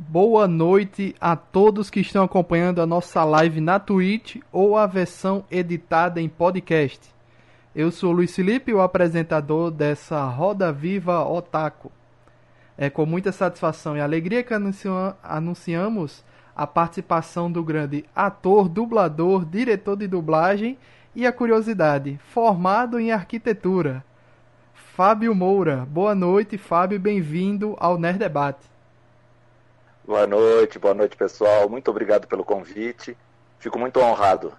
Boa noite a todos que estão acompanhando a nossa live na Twitch ou a versão editada em podcast. Eu sou Luiz Felipe, o apresentador dessa Roda Viva Otaku. É com muita satisfação e alegria que anunciamos a participação do grande ator, dublador, diretor de dublagem e a curiosidade, formado em arquitetura. Fábio Moura. Boa noite, Fábio, bem-vindo ao Nerd Debate. Boa noite, boa noite pessoal. Muito obrigado pelo convite. Fico muito honrado.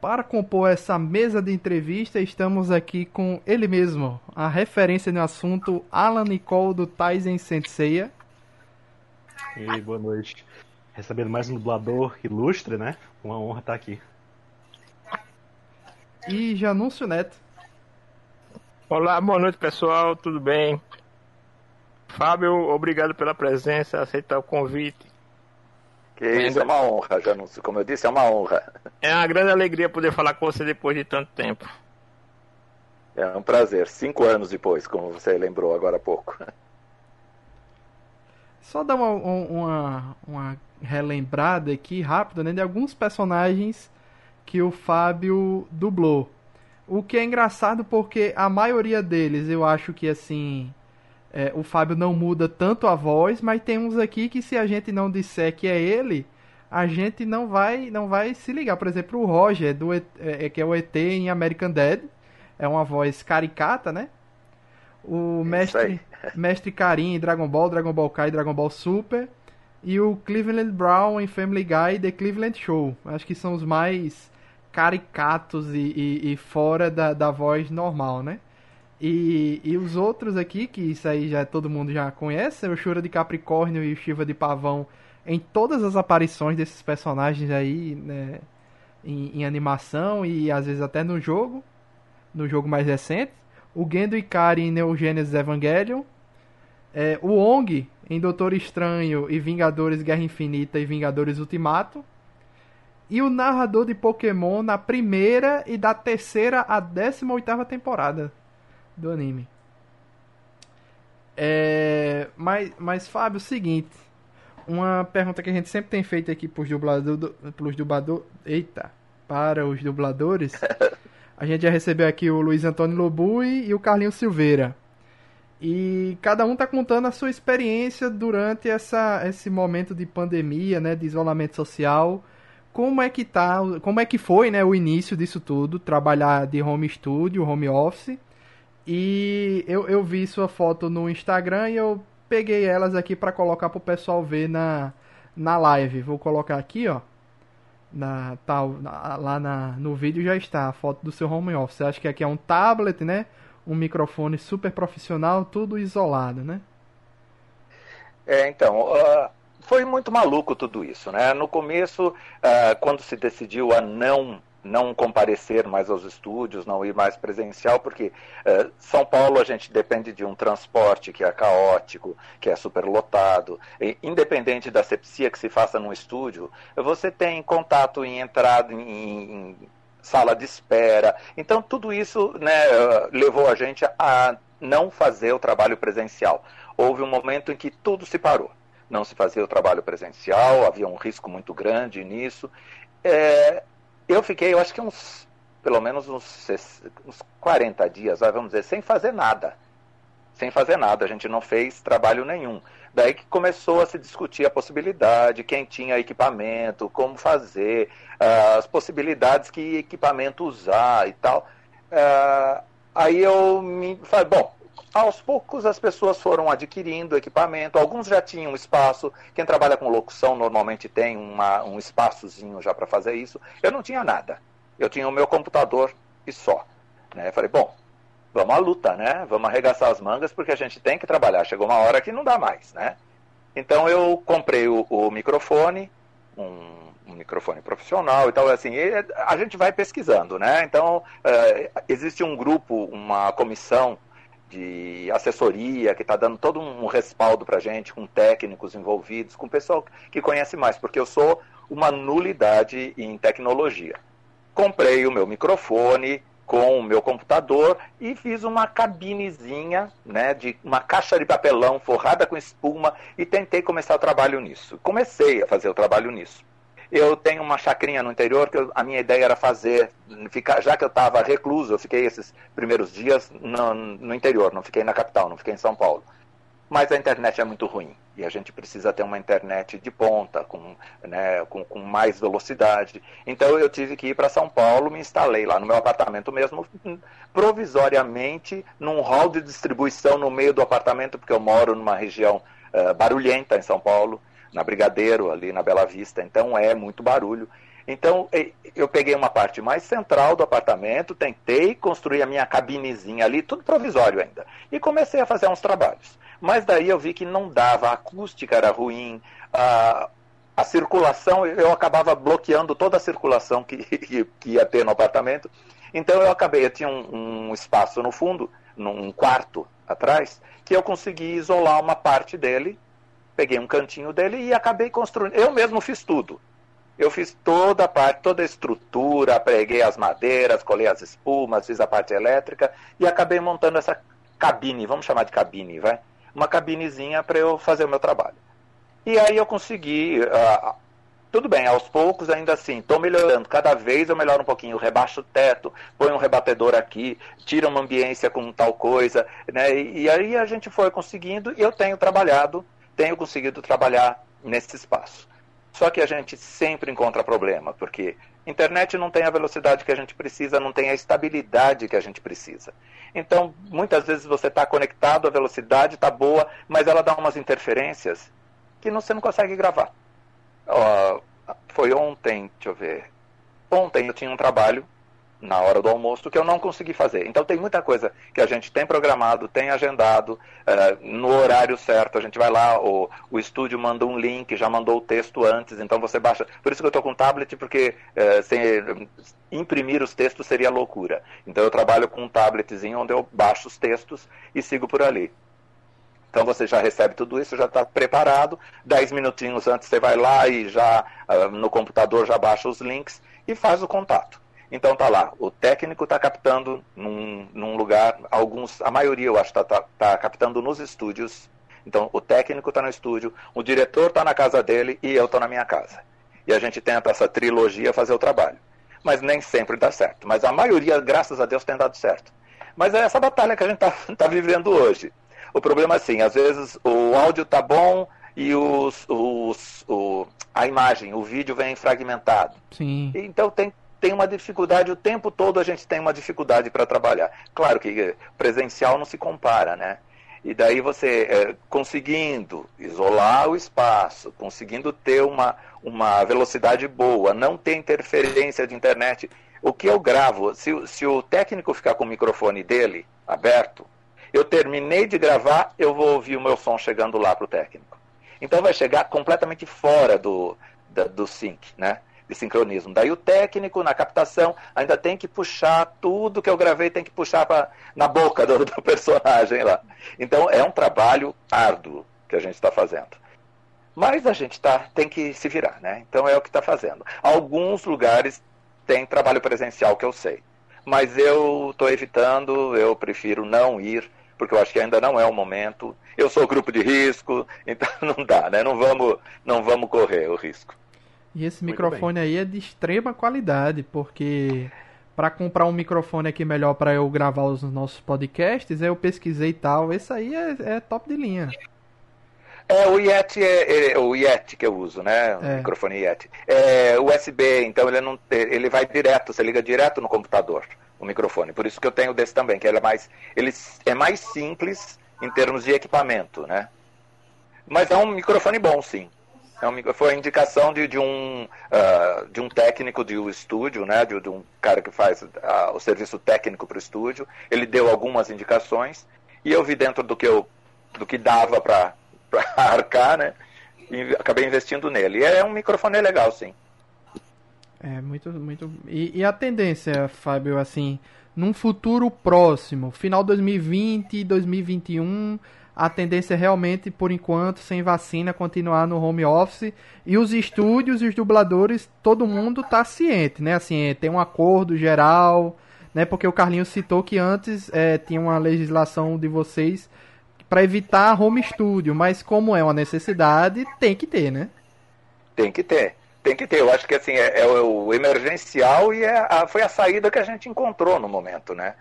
Para compor essa mesa de entrevista, estamos aqui com ele mesmo, a referência no assunto, Alan Nicole do Tyson Senseiya. E boa noite. Recebendo mais um dublador ilustre, né? Uma honra estar aqui. E Janúncio Neto. Olá, boa noite pessoal, tudo bem? Fábio, obrigado pela presença, aceitar o convite. Que isso, é uma honra, Janúncio. Como eu disse, é uma honra. É uma grande alegria poder falar com você depois de tanto tempo. É um prazer. Cinco anos depois, como você lembrou agora há pouco. Só dar uma, uma, uma relembrada aqui rápida né, de alguns personagens que o Fábio dublou. O que é engraçado porque a maioria deles eu acho que assim é, o Fábio não muda tanto a voz, mas tem uns aqui que se a gente não disser que é ele, a gente não vai não vai se ligar. Por exemplo, o Roger, do, é, é, que é o ET em American Dead, é uma voz caricata, né? O mestre, mestre Karim em Dragon Ball, Dragon Ball Kai, Dragon Ball Super. E o Cleveland Brown em Family Guy The Cleveland Show. Acho que são os mais caricatos e, e, e fora da, da voz normal, né? E, e os outros aqui, que isso aí já todo mundo já conhece, o Shura de Capricórnio e o Shiva de Pavão, em todas as aparições desses personagens aí, né, em, em, animação e às vezes até no jogo, no jogo mais recente. O Gendo Ikari em Neo Genesis Evangelion. É, o Ong em Doutor Estranho e Vingadores Guerra Infinita e Vingadores Ultimato. E o narrador de Pokémon na primeira e da terceira a décima oitava temporada do anime. É, mas, mas, Fábio, é o seguinte. Uma pergunta que a gente sempre tem feito aqui pros dubladores. Pros dublador, eita, para os dubladores. A gente já recebeu aqui o Luiz Antônio Lobui e o Carlinho Silveira. E cada um tá contando a sua experiência durante essa, esse momento de pandemia, né, de isolamento social. Como é que tá, como é que foi, né, o início disso tudo, trabalhar de home studio, home office e eu, eu vi sua foto no Instagram e eu peguei elas aqui para colocar pro pessoal ver na, na live. Vou colocar aqui, ó. Na, tal, na, lá na, no vídeo já está a foto do seu home office. Acho que aqui é um tablet, né? Um microfone super profissional, tudo isolado, né? É, então, uh, foi muito maluco tudo isso, né? No começo, uh, quando se decidiu a não não comparecer mais aos estúdios, não ir mais presencial, porque uh, São Paulo a gente depende de um transporte que é caótico, que é superlotado. E, independente da sepsia que se faça num estúdio, você tem contato em entrada, em, em sala de espera. Então, tudo isso né, levou a gente a não fazer o trabalho presencial. Houve um momento em que tudo se parou. Não se fazia o trabalho presencial, havia um risco muito grande nisso. É, eu fiquei, eu acho que uns, pelo menos uns, uns 40 dias, vamos dizer, sem fazer nada. Sem fazer nada, a gente não fez trabalho nenhum. Daí que começou a se discutir a possibilidade, quem tinha equipamento, como fazer, uh, as possibilidades que equipamento usar e tal. Uh, aí eu me falei, bom, aos poucos as pessoas foram adquirindo equipamento, alguns já tinham espaço. Quem trabalha com locução normalmente tem uma, um espaçozinho já para fazer isso. Eu não tinha nada. Eu tinha o meu computador e só. Né? Falei, bom, vamos à luta, né? Vamos arregaçar as mangas porque a gente tem que trabalhar. Chegou uma hora que não dá mais, né? Então eu comprei o, o microfone, um, um, microfone profissional e tal, assim, e a gente vai pesquisando, né? Então, uh, existe um grupo, uma comissão de assessoria, que está dando todo um respaldo para a gente, com técnicos envolvidos, com pessoal que conhece mais, porque eu sou uma nulidade em tecnologia. Comprei o meu microfone, com o meu computador e fiz uma cabinezinha, né, de uma caixa de papelão forrada com espuma e tentei começar o trabalho nisso. Comecei a fazer o trabalho nisso. Eu tenho uma chacrinha no interior que eu, a minha ideia era fazer, ficar, já que eu estava recluso, eu fiquei esses primeiros dias no, no interior, não fiquei na capital, não fiquei em São Paulo mas a internet é muito ruim e a gente precisa ter uma internet de ponta, com, né, com, com mais velocidade. Então eu tive que ir para São Paulo, me instalei lá no meu apartamento mesmo, provisoriamente, num hall de distribuição no meio do apartamento, porque eu moro numa região uh, barulhenta em São Paulo, na Brigadeiro, ali na Bela Vista, então é muito barulho. Então, eu peguei uma parte mais central do apartamento, tentei construir a minha cabinezinha ali, tudo provisório ainda, e comecei a fazer uns trabalhos. Mas daí eu vi que não dava, a acústica era ruim, a, a circulação, eu acabava bloqueando toda a circulação que, que, ia ter no apartamento. Então eu acabei, eu tinha um, um espaço no fundo, num quarto atrás, que eu consegui isolar uma parte dele, peguei um cantinho dele e acabei construindo. Eu mesmo fiz tudo. Eu fiz toda a parte, toda a estrutura, preguei as madeiras, colei as espumas, fiz a parte elétrica e acabei montando essa cabine, vamos chamar de cabine, vai? uma cabinezinha para eu fazer o meu trabalho. E aí eu consegui, uh, tudo bem, aos poucos ainda assim, estou melhorando, cada vez eu melhoro um pouquinho, rebaixo o teto, põe um rebatedor aqui, tira uma ambiência com tal coisa, né? E, e aí a gente foi conseguindo e eu tenho trabalhado, tenho conseguido trabalhar nesse espaço. Só que a gente sempre encontra problema, porque internet não tem a velocidade que a gente precisa, não tem a estabilidade que a gente precisa. Então, muitas vezes você está conectado, a velocidade está boa, mas ela dá umas interferências que você não consegue gravar. Foi ontem, deixa eu ver. Ontem eu tinha um trabalho na hora do almoço que eu não consegui fazer. Então tem muita coisa que a gente tem programado, tem agendado, uh, no horário certo. A gente vai lá, o, o estúdio manda um link, já mandou o texto antes, então você baixa. Por isso que eu estou com tablet, porque uh, sem, imprimir os textos seria loucura. Então eu trabalho com um tabletzinho onde eu baixo os textos e sigo por ali. Então você já recebe tudo isso, já está preparado. Dez minutinhos antes você vai lá e já uh, no computador já baixa os links e faz o contato. Então tá lá, o técnico está captando num, num, lugar, alguns, a maioria eu acho está tá, tá captando nos estúdios. Então o técnico está no estúdio, o diretor está na casa dele e eu estou na minha casa. E a gente tenta essa trilogia fazer o trabalho. Mas nem sempre dá certo. Mas a maioria, graças a Deus, tem dado certo. Mas é essa batalha que a gente está tá vivendo hoje. O problema é assim, às vezes o áudio tá bom e os, os, o, a imagem, o vídeo vem fragmentado. Sim. Então tem, tem uma dificuldade, o tempo todo a gente tem uma dificuldade para trabalhar. Claro que presencial não se compara, né? E daí você é, conseguindo isolar o espaço, conseguindo ter uma, uma velocidade boa, não ter interferência de internet. O que eu gravo, se, se o técnico ficar com o microfone dele aberto, eu terminei de gravar, eu vou ouvir o meu som chegando lá para o técnico. Então vai chegar completamente fora do, da, do sync, né? De sincronismo. Daí o técnico na captação ainda tem que puxar tudo que eu gravei, tem que puxar pra, na boca do, do personagem lá. Então é um trabalho árduo que a gente está fazendo. Mas a gente tá, tem que se virar, né? Então é o que está fazendo. Alguns lugares tem trabalho presencial que eu sei. Mas eu estou evitando, eu prefiro não ir, porque eu acho que ainda não é o momento. Eu sou grupo de risco, então não dá, né? Não vamos, não vamos correr o risco. E esse Muito microfone bem. aí é de extrema qualidade, porque para comprar um microfone aqui melhor para eu gravar os nossos podcasts, eu pesquisei e tal. Esse aí é, é top de linha. É, o Yeti é, é, o Yeti que eu uso, né? O é. microfone Yeti. É USB, então ele não ele vai direto, você liga direto no computador, o microfone. Por isso que eu tenho desse também, que ele é mais ele é mais simples em termos de equipamento, né? Mas é um microfone bom, sim. É um, foi a indicação de, de um, uh, de um técnico de um estúdio, né, de, de um cara que faz uh, o serviço técnico para o estúdio. Ele deu algumas indicações e eu vi dentro do que, eu, do que dava para arcar, né, e acabei investindo nele. E é um microfone legal, sim. É, muito, muito. E, e a tendência, Fábio, assim, num futuro próximo, final 2020, 2021 a tendência é realmente, por enquanto, sem vacina, continuar no home office. E os estúdios e os dubladores, todo mundo tá ciente, né? Assim, tem um acordo geral, né? Porque o Carlinhos citou que antes é, tinha uma legislação de vocês para evitar home studio, mas como é uma necessidade, tem que ter, né? Tem que ter. Tem que ter. Eu acho que assim é, é o emergencial e é a, foi a saída que a gente encontrou no momento, né?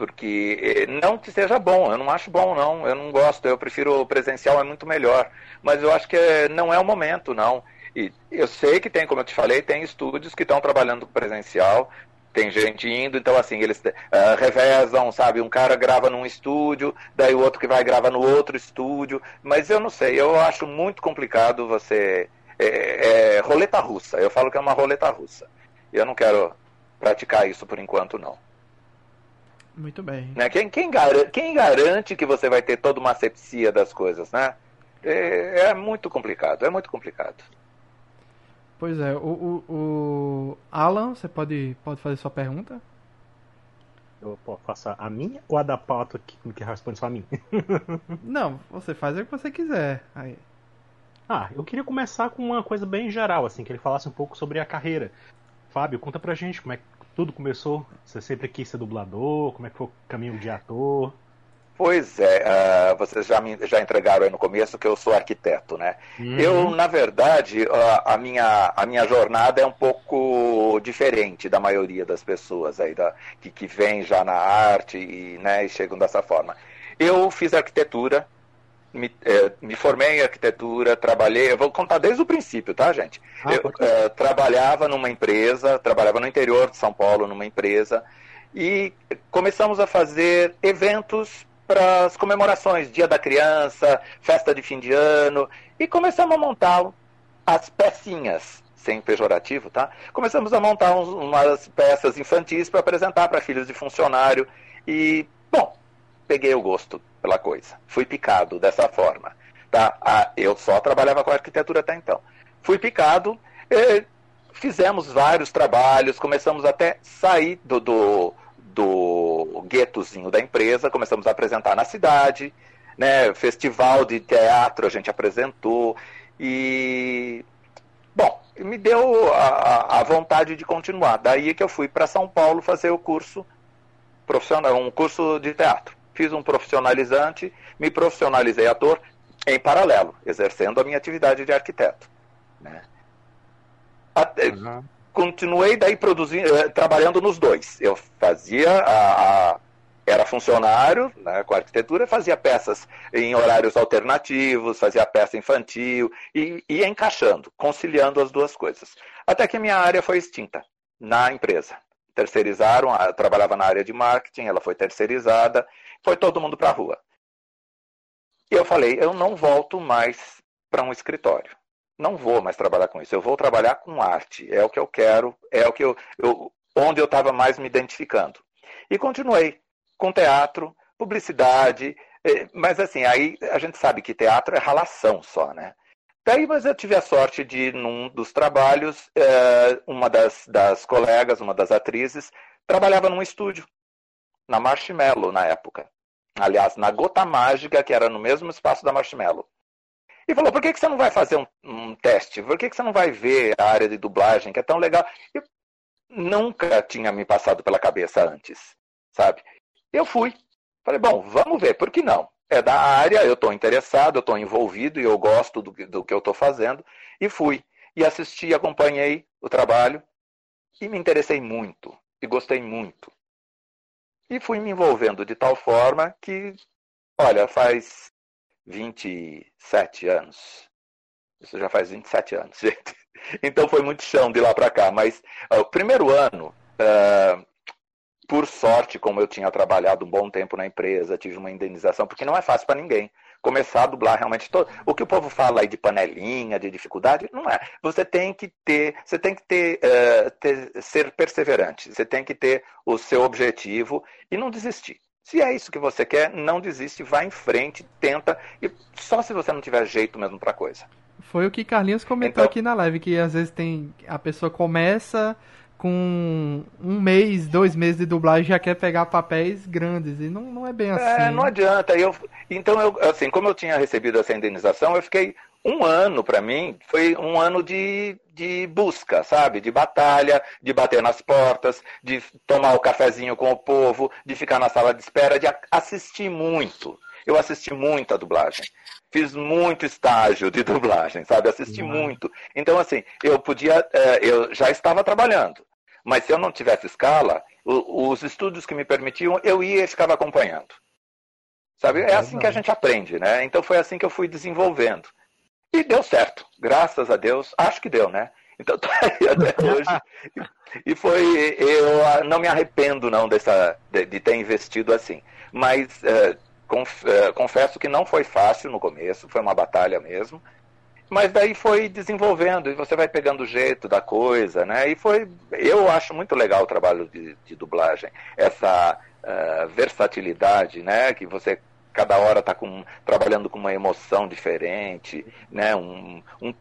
Porque eh, não que seja bom, eu não acho bom não, eu não gosto, eu prefiro o presencial é muito melhor, mas eu acho que não é o momento não. E eu sei que tem, como eu te falei, tem estúdios que estão trabalhando presencial, tem gente indo, então assim, eles uh, revezam, sabe? Um cara grava num estúdio, daí o outro que vai gravar no outro estúdio, mas eu não sei, eu acho muito complicado você. É, é, roleta russa, eu falo que é uma roleta russa. Eu não quero praticar isso por enquanto, não. Muito bem. Né? Quem, quem, garante, quem garante que você vai ter toda uma asepsia das coisas, né? É, é muito complicado, é muito complicado. Pois é, o, o, o, Alan, você pode, pode fazer sua pergunta? Eu posso passar a minha ou a da pauta que, que responde só a mim? Não, você faz o que você quiser. Aí. Ah, eu queria começar com uma coisa bem geral, assim, que ele falasse um pouco sobre a carreira. Fábio, conta pra gente como é que tudo começou? Você sempre quis ser dublador? Como é que foi o caminho de ator? Pois é, uh, vocês já, me, já entregaram aí no começo que eu sou arquiteto, né? Uhum. Eu, na verdade, uh, a, minha, a minha jornada é um pouco diferente da maioria das pessoas aí, da, que, que vem já na arte e, né, e chegam dessa forma. Eu fiz arquitetura, me, eh, me, formei em arquitetura, trabalhei, eu vou contar desde o princípio, tá, gente? Ah, eu eh, trabalhava numa empresa, trabalhava no interior de São Paulo, numa empresa, e começamos a fazer eventos para as comemorações, Dia da Criança, festa de fim de ano, e começamos a montar as pecinhas, sem pejorativo, tá? Começamos a montar uns, umas peças infantis para apresentar para filhos de funcionário, e, bom, peguei o gosto pela coisa. Fui picado dessa forma. Tá? Ah, eu só trabalhava com arquitetura até então. Fui picado, fizemos vários trabalhos, começamos até sair do, do, do guetozinho da empresa, começamos a apresentar na cidade, né? festival de teatro a gente apresentou, e bom, me deu a, a vontade de continuar. Daí que eu fui para São Paulo fazer o curso profissional, um curso de teatro fiz um profissionalizante, me profissionalizei ator em paralelo, exercendo a minha atividade de arquiteto. Né? Até, uhum. Continuei daí produzindo, eh, trabalhando nos dois. Eu fazia a, a era funcionário né, com arquitetura, fazia peças em horários alternativos, fazia peça infantil e ia encaixando, conciliando as duas coisas. Até que minha área foi extinta na empresa. Terceirizaram, trabalhava na área de marketing, ela foi terceirizada foi todo mundo para a rua. E eu falei, eu não volto mais para um escritório. Não vou mais trabalhar com isso. Eu vou trabalhar com arte. É o que eu quero, é o que eu, eu onde eu estava mais me identificando. E continuei com teatro, publicidade, eh, mas assim, aí a gente sabe que teatro é ralação só, né? Daí, mas eu tive a sorte de, num dos trabalhos, eh, uma das, das colegas, uma das atrizes, trabalhava num estúdio na Marshmallow na época. Aliás, na Gota Mágica, que era no mesmo espaço da Marshmallow. E falou: por que, que você não vai fazer um, um teste? Por que, que você não vai ver a área de dublagem, que é tão legal? Eu nunca tinha me passado pela cabeça antes, sabe? Eu fui. Falei: bom, vamos ver, por que não? É da área, eu estou interessado, eu estou envolvido e eu gosto do, do que eu estou fazendo. E fui. E assisti, acompanhei o trabalho e me interessei muito. E gostei muito. E fui me envolvendo de tal forma que, olha, faz 27 anos. Isso já faz 27 anos, gente. Então foi muito chão de lá para cá. Mas uh, o primeiro ano, uh, por sorte, como eu tinha trabalhado um bom tempo na empresa, tive uma indenização, porque não é fácil para ninguém começar a dublar realmente todo. O que o povo fala aí de panelinha, de dificuldade, não é. Você tem que ter, você tem que ter, uh, ter, ser perseverante. Você tem que ter o seu objetivo e não desistir. Se é isso que você quer, não desiste, vá em frente, tenta, e só se você não tiver jeito mesmo para coisa. Foi o que Carlinhos comentou então, aqui na live, que às vezes tem a pessoa começa com um mês, dois meses de dublagem já quer pegar papéis grandes. E não, não é bem é, assim. É, não adianta. Eu, então, eu, assim, como eu tinha recebido essa indenização, eu fiquei um ano para mim foi um ano de, de busca, sabe? De batalha, de bater nas portas, de tomar o cafezinho com o povo, de ficar na sala de espera, de assistir muito. Eu assisti muito a dublagem. Fiz muito estágio de dublagem, sabe? Assisti uhum. muito. Então, assim, eu podia. É, eu já estava trabalhando. Mas se eu não tivesse escala, os estúdios que me permitiam, eu ia e ficava acompanhando. Sabe? É assim que a gente aprende, né? Então foi assim que eu fui desenvolvendo. E deu certo, graças a Deus. Acho que deu, né? Então tô aí até hoje. E foi, eu ah, não me arrependo não dessa, de, de ter investido assim. Mas é, conf, é, confesso que não foi fácil no começo, foi uma batalha mesmo. Mas daí foi desenvolvendo e você vai pegando o jeito da coisa, né? E foi, eu acho muito legal o trabalho de, de dublagem, essa uh, versatilidade, né? Que você cada hora está trabalhando com uma emoção diferente, né? Um, um,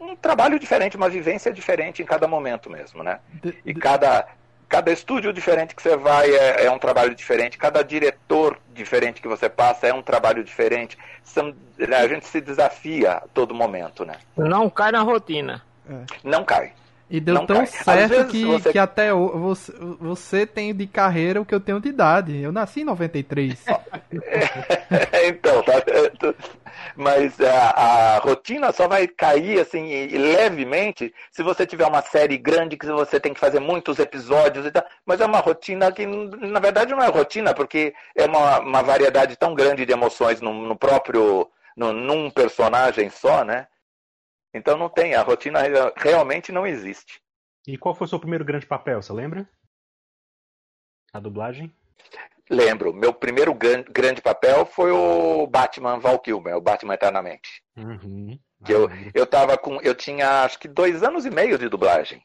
um, trabalho diferente, uma vivência diferente em cada momento mesmo, né? E cada, cada estúdio diferente que você vai é, é, um trabalho diferente, cada diretor diferente que você passa é um trabalho diferente. São, a gente se desafia a todo momento, né? Não cai na rotina. É. Não cai. E deu não tão cai. certo que, você... que até você, você tem de carreira o que eu tenho de idade. Eu nasci em 93. então, tá Mas a, a, rotina só vai cair assim levemente se você tiver uma série grande que você tem que fazer muitos episódios e tal. Mas é uma rotina que, na verdade, não é rotina, porque é uma, uma variedade tão grande de emoções no, no próprio. No, num personagem só, né? Então não tem, a rotina realmente não existe. E qual foi o seu primeiro grande papel, você lembra? A dublagem? Lembro. Meu primeiro grande papel foi o Batman Val Kilmer, o Batman Eternamente. Uhum. Que eu, eu tava com. Eu tinha acho que dois anos e meio de dublagem.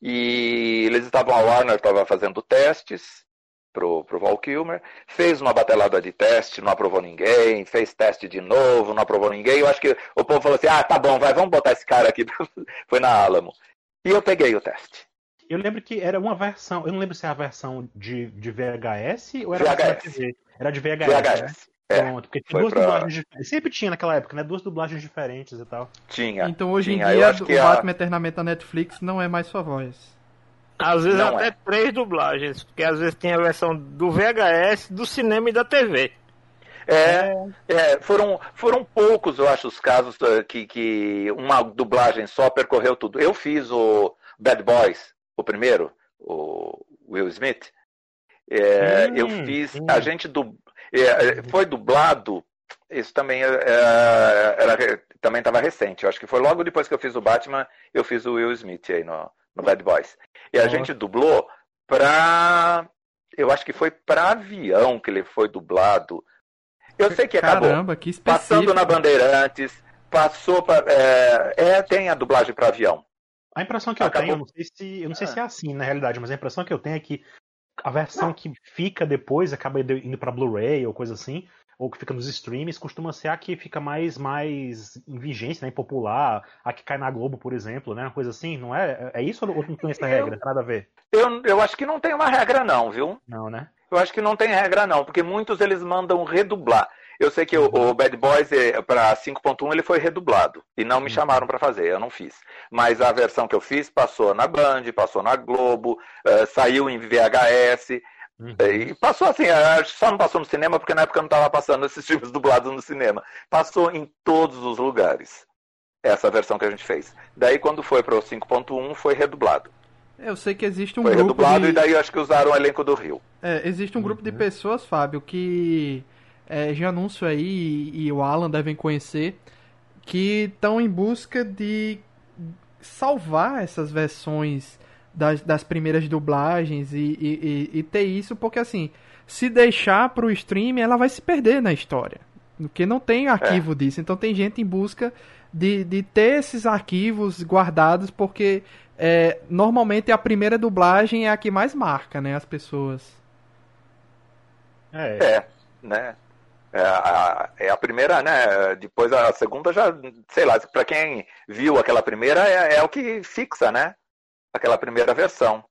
E eles estavam, a Warner estava fazendo testes pro, pro Val Kilmer, fez uma batelada de teste, não aprovou ninguém, fez teste de novo, não aprovou ninguém. Eu acho que o povo falou assim: ah, tá bom, vai, vamos botar esse cara aqui. Foi na Alamo. E eu peguei o teste. Eu lembro que era uma versão, eu não lembro se era a versão de, de VHS ou era VHS. TV. Era de VHS. VHS. Né? É, Pronto, porque tinha duas pra... dublagens diferentes. Sempre tinha naquela época, né? Duas dublagens diferentes e tal. Tinha. Então hoje tinha. em dia o Batman a... Eternamente da Netflix não é mais sua voz. Às vezes não até é. três dublagens, porque às vezes tem a versão do VHS, do cinema e da TV. É, é, foram, foram poucos, eu acho, os casos uh, que, que uma dublagem só percorreu tudo. Eu fiz o Bad Boys, o primeiro, o Will Smith. É, hum, eu fiz, hum. a gente du, é, foi dublado, isso também é, é, era, também estava recente. Eu acho que foi logo depois que eu fiz o Batman, eu fiz o Will Smith aí no, no Bad Boys. E a gente dublou pra. Eu acho que foi pra avião que ele foi dublado. Eu sei que Caramba, acabou que passando na Bandeirantes, passou para é, é, tem a dublagem para avião. A impressão que eu acabou. tenho, eu não sei se, eu não sei se é assim na realidade, mas a impressão que eu tenho é que a versão que fica depois acaba indo para Blu-ray ou coisa assim, ou que fica nos streams, costuma ser a que fica mais, mais em vigência, né, popular, a que cai na Globo, por exemplo, né, uma coisa assim, não é? É isso ou não tem essa regra? Eu, nada a ver? Eu, eu acho que não tem uma regra não, viu? Não, né? Eu acho que não tem regra não, porque muitos eles mandam redublar. Eu sei que o, o Bad Boys é, para 5.1 ele foi redublado e não me uhum. chamaram para fazer, eu não fiz. Mas a versão que eu fiz passou na Band, passou na Globo, uh, saiu em VHS. Uhum. E passou assim, só não passou no cinema porque na época não estava passando esses filmes dublados no cinema. Passou em todos os lugares. Essa versão que a gente fez. Daí quando foi para o 5.1 foi redublado. Eu sei que existe um foi grupo. Foi redublado de... e daí acho que usaram o elenco do Rio. É, existe um grupo de uhum. pessoas, Fábio, que é, já anúncio aí e, e o Alan devem conhecer, que estão em busca de salvar essas versões das, das primeiras dublagens e, e, e, ter isso, porque assim, se deixar para o stream, ela vai se perder na história. Porque não tem arquivo é. disso. Então tem gente em busca de, de ter esses arquivos guardados, porque é, normalmente a primeira dublagem é a que mais marca, né, as pessoas. É, é né? É a, é a primeira, né? Depois a segunda já, sei lá, para quem viu aquela primeira é, é o que fixa, né? aquela primeira versão.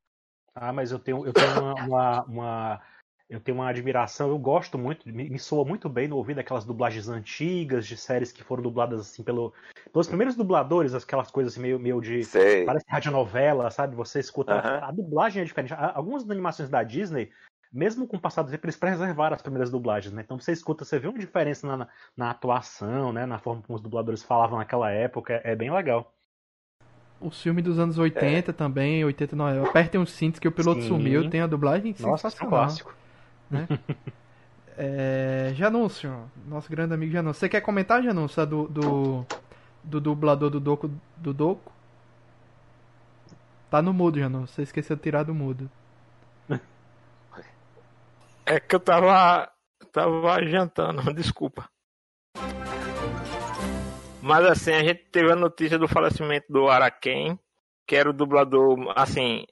Ah, mas eu tenho, eu tenho uma, uma, uma, eu tenho uma admiração, eu gosto muito, me, me soa muito bem no ouvido aquelas dublagens antigas de séries que foram dubladas assim pelo, pelos primeiros dubladores, aquelas coisas assim, meio, meio de. Sei. Parece radionovela, sabe? Você escuta. Aham. A dublagem é diferente. A- Algumas animações da Disney, mesmo com o passar do tempo, eles preservaram as primeiras dublagens, né? Então você escuta, você vê uma diferença na, na, atuação, né? Na forma como os dubladores falavam naquela época, é, é bem legal. O filme dos anos 80 também, 89. Apertem os cintos que o piloto Sim. sumiu. Tem a dublagem Nossa, é um clássico. É, Janúncio, nosso grande amigo Janúncio. Você quer comentar, Janúncio, do, do, do dublador do Doco, do Doco? Tá no mudo, Janúncio. Você esqueceu de tirar do mudo. É que eu tava. tava jantando, desculpa. Mas assim, a gente teve a notícia do falecimento do Araken, que era o dublador, assim.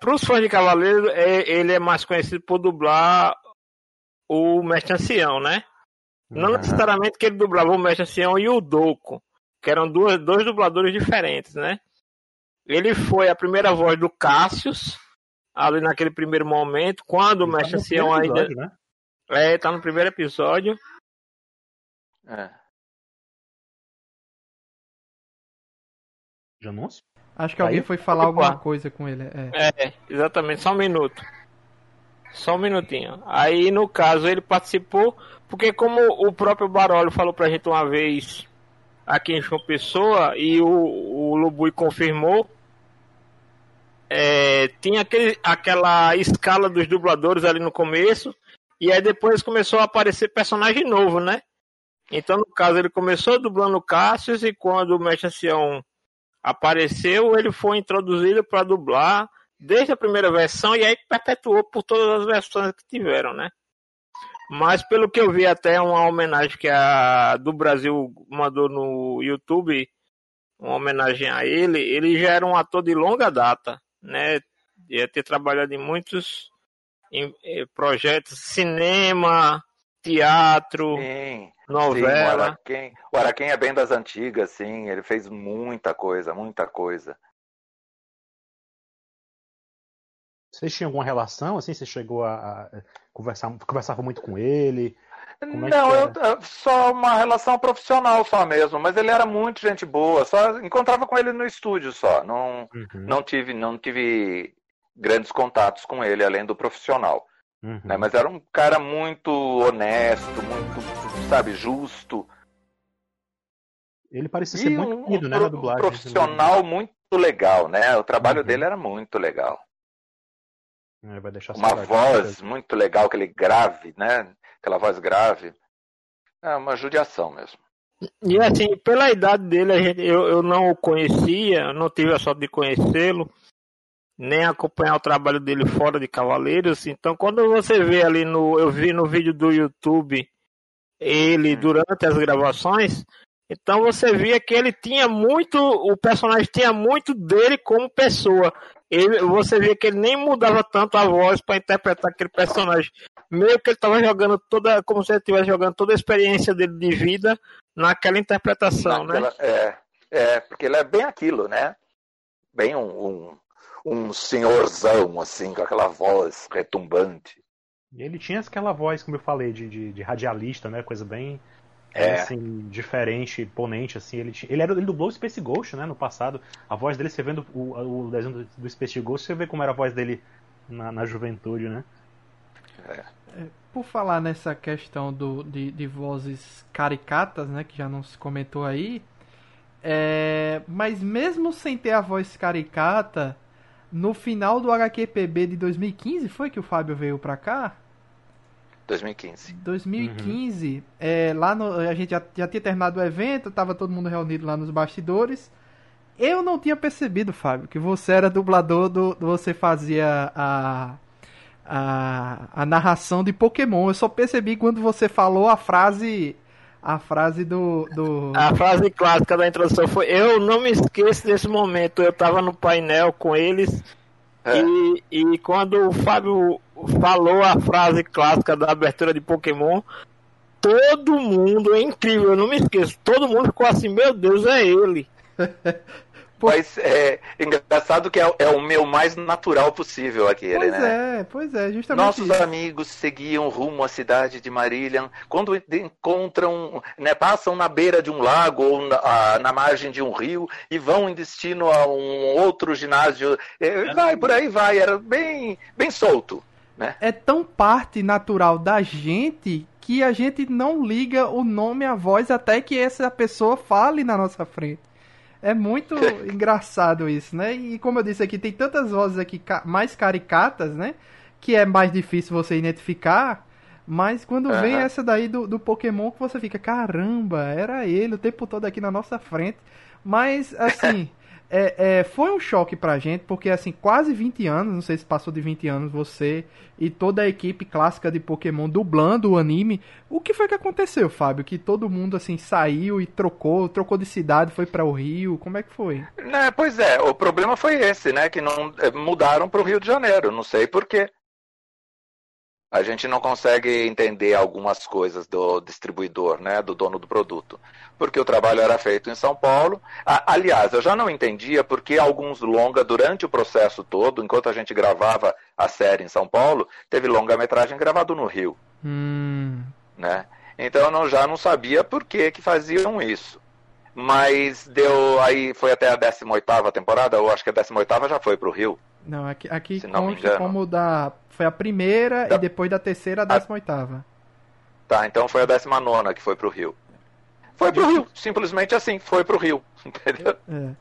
Pros fãs de Cavaleiro, é- ele é mais conhecido por dublar o Mestre Ancião, né? Não Uhum. necessariamente que ele dublava o Mestre Ancião e o Doco, que eram duas, dois dubladores diferentes, né? Ele foi a primeira voz do Cassius, ali naquele primeiro momento, quando o Ele tá Mestre Ancião primeiro ainda. episódio, né? É, tá no primeiro episódio. É. Janúncio? Acho que alguém Aí? foi falar alguma coisa com ele. É. É, exatamente, só um minuto. Só um minutinho. Aí, no caso, ele participou, porque como o próprio Barolo falou pra gente uma vez aqui em João Pessoa, e o, o Lubui confirmou, é, tinha aquele, aquela escala dos dubladores ali no começo, e aí depois começou a aparecer personagem novo, né? Então, no caso, ele começou dublando Cassius, e quando o Mestre Ancião apareceu, ele foi introduzido para dublar desde a primeira versão e aí perpetuou por todas as versões que tiveram, né? Mas pelo que eu vi até uma homenagem que a do Brasil mandou no YouTube, uma homenagem a ele, ele já era um ator de longa data, né? Ia ter trabalhado em muitos em, eh, projetos, cinema, teatro, Sim. Sim, o novela. Araquém, o Araquém é bem das antigas, sim. Ele fez muita coisa, muita coisa. Vocês tinham alguma relação, assim? Você chegou a, a conversar, conversava muito com ele? Como é não, que eu, só uma relação profissional só mesmo, mas ele era muito gente boa, só encontrava com ele no estúdio só, não, Uhum, não tive, não tive grandes contatos com ele além do profissional, uhum. né? Mas era um cara muito honesto, muito, sabe, justo Ele parecia ser e muito um, querido, um né, na dublagem. profissional muito legal, né? O trabalho Uhum. dele era muito legal, É, uma voz muito legal, aquele grave, né? Aquela voz grave, é uma judiação mesmo. E assim, pela idade dele, gente, eu, eu não o conhecia, não tive a sorte de conhecê-lo, nem acompanhar o trabalho dele fora de Cavaleiros. Então, quando você vê ali no. Eu vi no vídeo do YouTube ele durante as gravações, então você via que ele tinha muito. O personagem tinha muito dele como pessoa. Ele, você via que ele nem mudava tanto a voz para interpretar aquele personagem. Meio que ele estava jogando toda. Como se ele estivesse jogando toda a experiência dele de vida naquela interpretação, né? Naquela- É, é, porque ele é bem aquilo, né? Bem um, um, um senhorzão, assim, com aquela voz retumbante. E ele tinha aquela voz, como eu falei, de, de, de radialista, né? Coisa bem É. assim, diferente, imponente, assim. Ele, tinha- ele, era, ele dublou o Space Ghost, né? No passado. A voz dele, você vendo o, o desenho do, do Space Ghost, você vê como era a voz dele na, na juventude, né? Por falar nessa questão do, de, de vozes caricatas, né, que já não se comentou aí, é, mas mesmo sem ter a voz caricata, no final do HQPB de 2015, foi que o Fábio veio pra cá? 2015. 2015, é, lá no, a gente já, já tinha terminado o evento, tava todo mundo reunido lá nos bastidores. Eu não tinha percebido, Fábio, que você era dublador do, do você fazia a, a a narração de Pokémon. Eu só percebi quando você falou a frase a frase do do A frase clássica da introdução foi: Eu não me esqueço desse momento. Eu tava no painel com eles É. e, e quando o Fábio falou a frase clássica da abertura de Pokémon, todo mundo, é incrível, eu não me esqueço. Todo mundo ficou assim: Meu Deus, é ele. Mas é engraçado que é, é, o meu mais natural possível aquele, pois né? Pois é, pois é, justamente. Nossos isso. amigos seguiam rumo à cidade de Marillion. Quando encontram, né, passam na beira de um lago ou na, na, margem de um rio e vão em destino a um outro ginásio. É, vai, por aí vai. Era bem, bem solto. Né? É tão parte natural da gente que a gente não liga o nome à voz até que essa pessoa fale na nossa frente. É muito engraçado isso, né? E como eu disse aqui, tem tantas vozes aqui mais caricatas, né? Que é mais difícil você identificar. Mas quando uhum. vem essa daí do, do Pokémon que você fica, caramba, era ele o tempo todo aqui na nossa frente. Mas, assim, é, é, foi um choque pra gente, porque assim, quase 20 anos, não sei se passou de 20 anos, você e toda a equipe clássica de Pokémon dublando o anime. O que foi que aconteceu, Fábio? Que todo mundo assim saiu e trocou, trocou de cidade, foi para o Rio, como é que foi? Né, pois é, o problema foi esse, né? Que não é, mudaram para o Rio de Janeiro, não sei porquê a gente não consegue entender algumas coisas do distribuidor, né, do dono do produto, porque o trabalho era feito em São Paulo. aliás, eu já não entendia porque alguns longa durante o processo todo, enquanto a gente gravava a série em São Paulo, teve longa-metragem gravado no Rio, hum. né? Então eu não, já não sabia por que que faziam isso. Mas deu aí foi até a 18ª temporada, ou acho que a 18ª já foi para o Rio. Não, aqui, aqui consta como da. Foi a primeira da... e depois da terceira a décima oitava. Tá, então foi a décima nona que foi pro Rio. Foi pro Rio, simplesmente assim, foi pro Rio. Entendeu?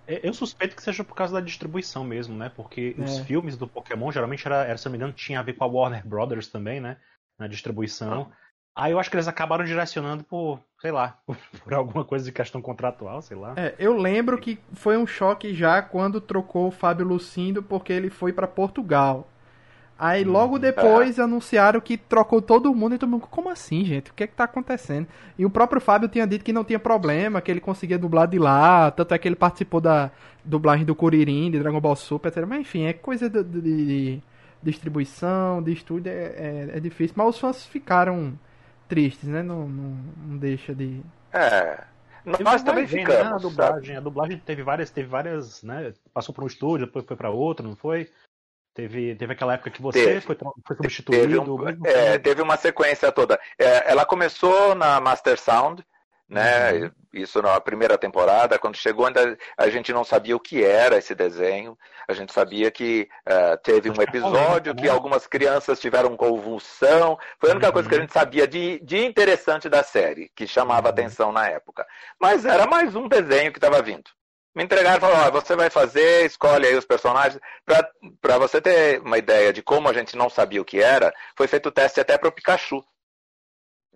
É. Eu suspeito que seja por causa da distribuição mesmo, né? Porque é. os filmes do Pokémon geralmente era, era, se não me engano, tinha a ver com a Warner Brothers também, né? Na distribuição. Ah. Aí eu acho que eles acabaram direcionando por, sei lá, por alguma coisa de questão contratual, sei lá. É, eu lembro que foi um choque já quando trocou o Fábio Lucindo porque ele foi para Portugal. Aí hum, logo depois é. anunciaram que trocou todo mundo e todo mundo, como assim, gente? O que é que tá acontecendo? E o próprio Fábio tinha dito que não tinha problema, que ele conseguia dublar de lá, tanto é que ele participou da dublagem do Kuririn, de Dragon Ball Super, etc. Mas enfim, é coisa de, de, de distribuição, de estúdio, é, é, é difícil. Mas os fãs ficaram tristes, né? Não, não, não deixa de. É. Nós também ver, ficamos. Né? A dublagem, a dublagem teve várias, teve várias, né? Passou por um estúdio, depois foi para outro, não foi? Teve, teve aquela época que você teve, foi, foi substituído. Teve, um, é, teve uma sequência toda. É, ela começou na Master Sound, né? Uhum. Isso na primeira temporada, quando chegou ainda a gente não sabia o que era esse desenho. A gente sabia que uh, teve um episódio que algumas crianças tiveram convulsão. Foi a única uhum. coisa que a gente sabia de, de interessante da série, que chamava uhum. atenção na época. Mas era mais um desenho que estava vindo. Me entregaram e falaram, oh, você vai fazer, escolhe aí os personagens. Para você ter uma ideia de como a gente não sabia o que era, foi feito o teste até para o Pikachu.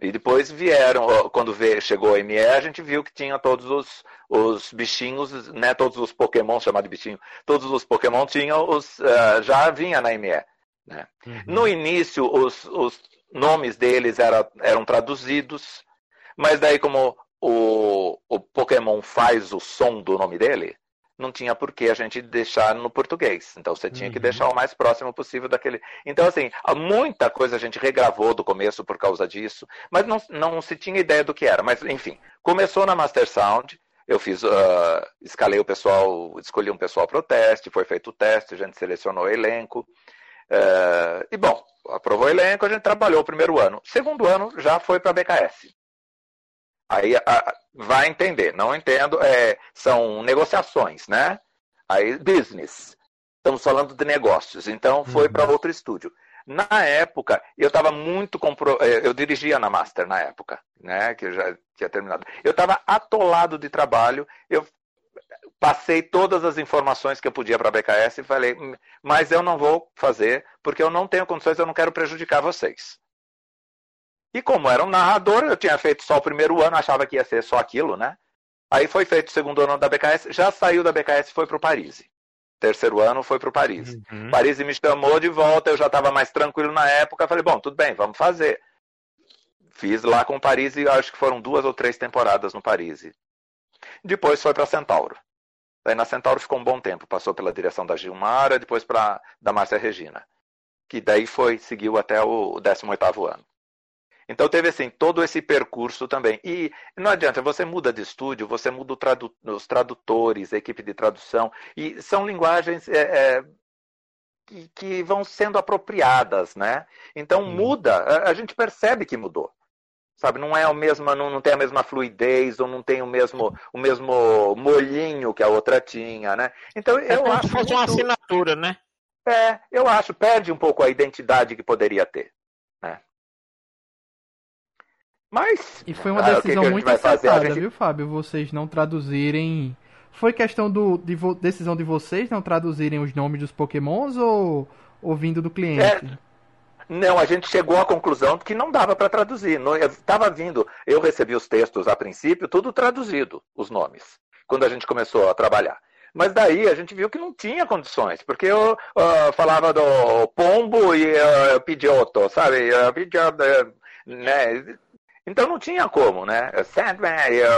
E depois vieram, quando veio, chegou a ME, a gente viu que tinha todos os, os bichinhos, né, todos os Pokémon, chamado de bichinho, todos os Pokémon tinham os, uh, já vinha na ME. Né? Uhum. No início, os, os nomes deles era, eram traduzidos, mas daí como o, o Pokémon faz o som do nome dele, não tinha por que a gente deixar no português. Então você tinha que uhum. deixar o mais próximo possível daquele. Então, assim, muita coisa a gente regravou do começo por causa disso, mas não, não se tinha ideia do que era. Mas, enfim, começou na Master Sound. Eu fiz, uh, escalei o pessoal, escolhi um pessoal para o teste, foi feito o teste, a gente selecionou o elenco. Uh, e, bom, aprovou o elenco, a gente trabalhou o primeiro ano. Segundo ano já foi para a BKS. Aí a, vai entender. Não entendo. É, são negociações, né? Aí, business. Estamos falando de negócios. Então, foi uhum. para outro estúdio. Na época, eu estava muito. Compro... É, eu dirigia na Master na época, né? Que eu já tinha terminado. Eu estava atolado de trabalho. Eu passei todas as informações que eu podia para a BKS e falei, mas eu não vou fazer porque eu não tenho condições, eu não quero prejudicar vocês. E como era um narrador, eu tinha feito só o primeiro ano, achava que ia ser só aquilo, né? Aí foi feito o segundo ano da BKS, já saiu da BKS e foi para o Paris. Terceiro ano foi para o Paris. Uhum. Paris me chamou de volta, eu já estava mais tranquilo na época, falei, bom, tudo bem, vamos fazer. Fiz lá com o Paris e acho que foram duas ou três temporadas no Paris. Depois foi para Centauro. Daí na Centauro ficou um bom tempo, passou pela direção da Gilmara, depois para da Márcia Regina. Que daí foi, seguiu até o 18º ano. Então teve assim todo esse percurso também. E não adianta, você muda de estúdio, você muda tradu os tradutores, a equipe de tradução, e são linguagens é, é, que, que, vão sendo apropriadas, né? Então hum. muda, a, a, gente percebe que mudou. Sabe, não é o mesmo, não, não tem a mesma fluidez, ou não tem o mesmo, o mesmo molhinho que a outra tinha, né? Então é eu acho. Fosse muito... uma assinatura, né? É, eu acho, perde um pouco a identidade que poderia ter. Mas. E foi uma decisão ah, que que muito acertada, gente... viu, Fábio? Vocês não traduzirem. Foi questão do, de vo... decisão de vocês não traduzirem os nomes dos Pokémons ou, ou vindo do cliente? É... Não, a gente chegou à conclusão que não dava para traduzir. Estava vindo, eu recebi os textos a princípio, tudo traduzido, os nomes, quando a gente começou a trabalhar. Mas daí a gente viu que não tinha condições, porque eu uh, falava do pombo e uh, pidioto, sabe? Uh, pidioto, né? Então não tinha como, né? Sandman,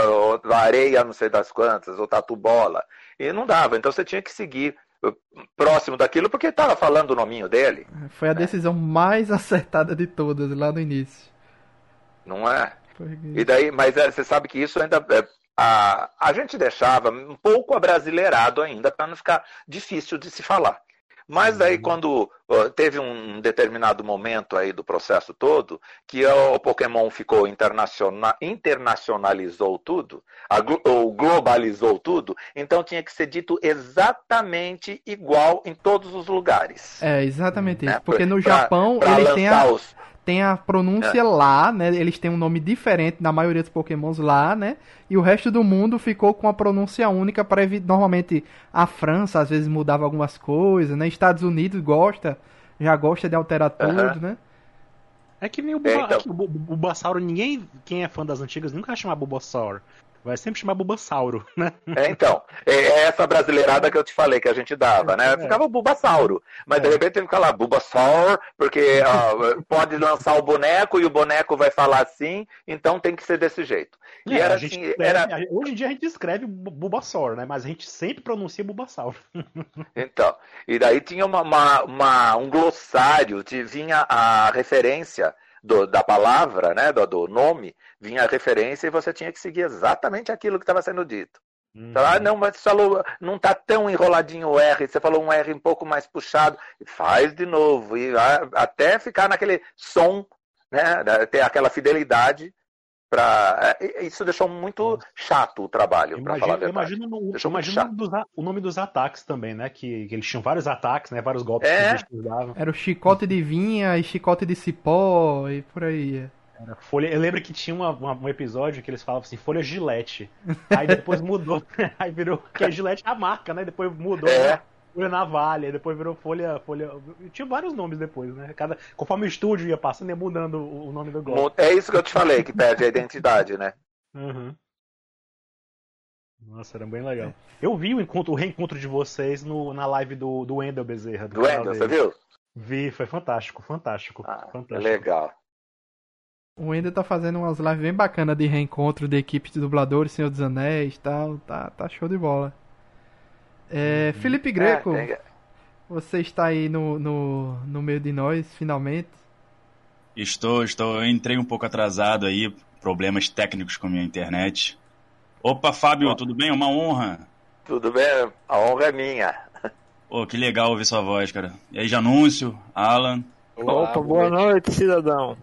ou areia, não sei das quantas, ou tatu bola. E não dava. Então você tinha que seguir uh, próximo daquilo porque estava falando o nominho dele. Foi a né? decisão mais acertada de todas lá no início. Não é? E daí, mas é, você sabe que isso ainda é, a, a gente deixava um pouco abrasileirado ainda, para não ficar difícil de se falar. Mas daí, uhum. quando teve um determinado momento aí do processo todo, que o Pokémon ficou internacional, internacionalizou tudo, ou globalizou tudo, então tinha que ser dito exatamente igual em todos os lugares. É, exatamente né? isso. Porque no pra, Japão, pra eles têm a... Os tem a pronúncia é. lá, né? Eles têm um nome diferente na maioria dos pokémons lá, né? E o resto do mundo ficou com a pronúncia única para normalmente a França às vezes mudava algumas coisas, né? Estados Unidos gosta, já gosta de alterar tudo, né? É que nem o, Buba, é, então... o Bulbasauro, ninguém, quem é fã das antigas, nunca vai chamar Bulbasaur. Vai sempre chamar Bulbasauro, né? É, então. É, é essa brasileirada que eu te falei que a gente dava, né? É. Ficava Bulbasauro. Mas é. de repente tem que falar Bulbasaur, porque ó, pode lançar o boneco e o boneco vai falar assim, então tem que ser desse jeito. E é, era assim. Escreve, era... Hoje em dia a gente escreve Bulbasaur, né? Mas a gente sempre pronuncia Bulbasaur. Então. E daí tinha uma, uma, uma um glossário, vinha a referência do, da palavra, né, do, do, nome, vinha a referência e você tinha que seguir exatamente aquilo que estava sendo dito. Uhum. Então, ah, não, mas você falou, não está tão enroladinho o R, você falou um R um pouco mais puxado, faz de novo, e até ficar naquele som, né, ter aquela fidelidade Pra... É, isso deixou muito chato o trabalho, para falar a verdade. Imagina, imagina o, nome dos ataques também, né? Que, que, eles tinham vários ataques, né? Vários golpes é. que eles davam. Era o chicote de vinha e chicote de cipó e por aí. Era folha... Eu lembro que tinha uma, uma, um episódio que eles falavam assim, folha gilete. Aí depois mudou, aí virou que é a marca, né? Depois mudou. É. Né? Folha Navalha, depois virou Folha. Folha... Tinha vários nomes depois, né? Cada... Conforme o estúdio ia passando, ia mudando o nome do golpe. É isso que eu te falei, que perde a identidade, né? Uhum. Nossa, era bem legal. Eu vi o, encontro, o reencontro de vocês no, na live do, do Wendel Bezerra. Do, do Wendel, você viu? Vi, foi fantástico, fantástico. Ah, fantástico. Legal. O Wendel tá fazendo umas lives bem bacanas de reencontro de equipe de dubladores, Senhor dos Anéis e tal. Tá, tá show de bola. É. Felipe Greco, é, você está aí no, no, no meio de nós, finalmente. Estou, estou. Eu entrei um pouco atrasado aí, problemas técnicos com a minha internet. Opa, Fábio, tudo bem? Uma honra. Tudo bem, a honra é minha. Pô, que legal ouvir sua voz, cara. E aí, Janúncio, Alan. Olá, Opa, boa noite, cidadão.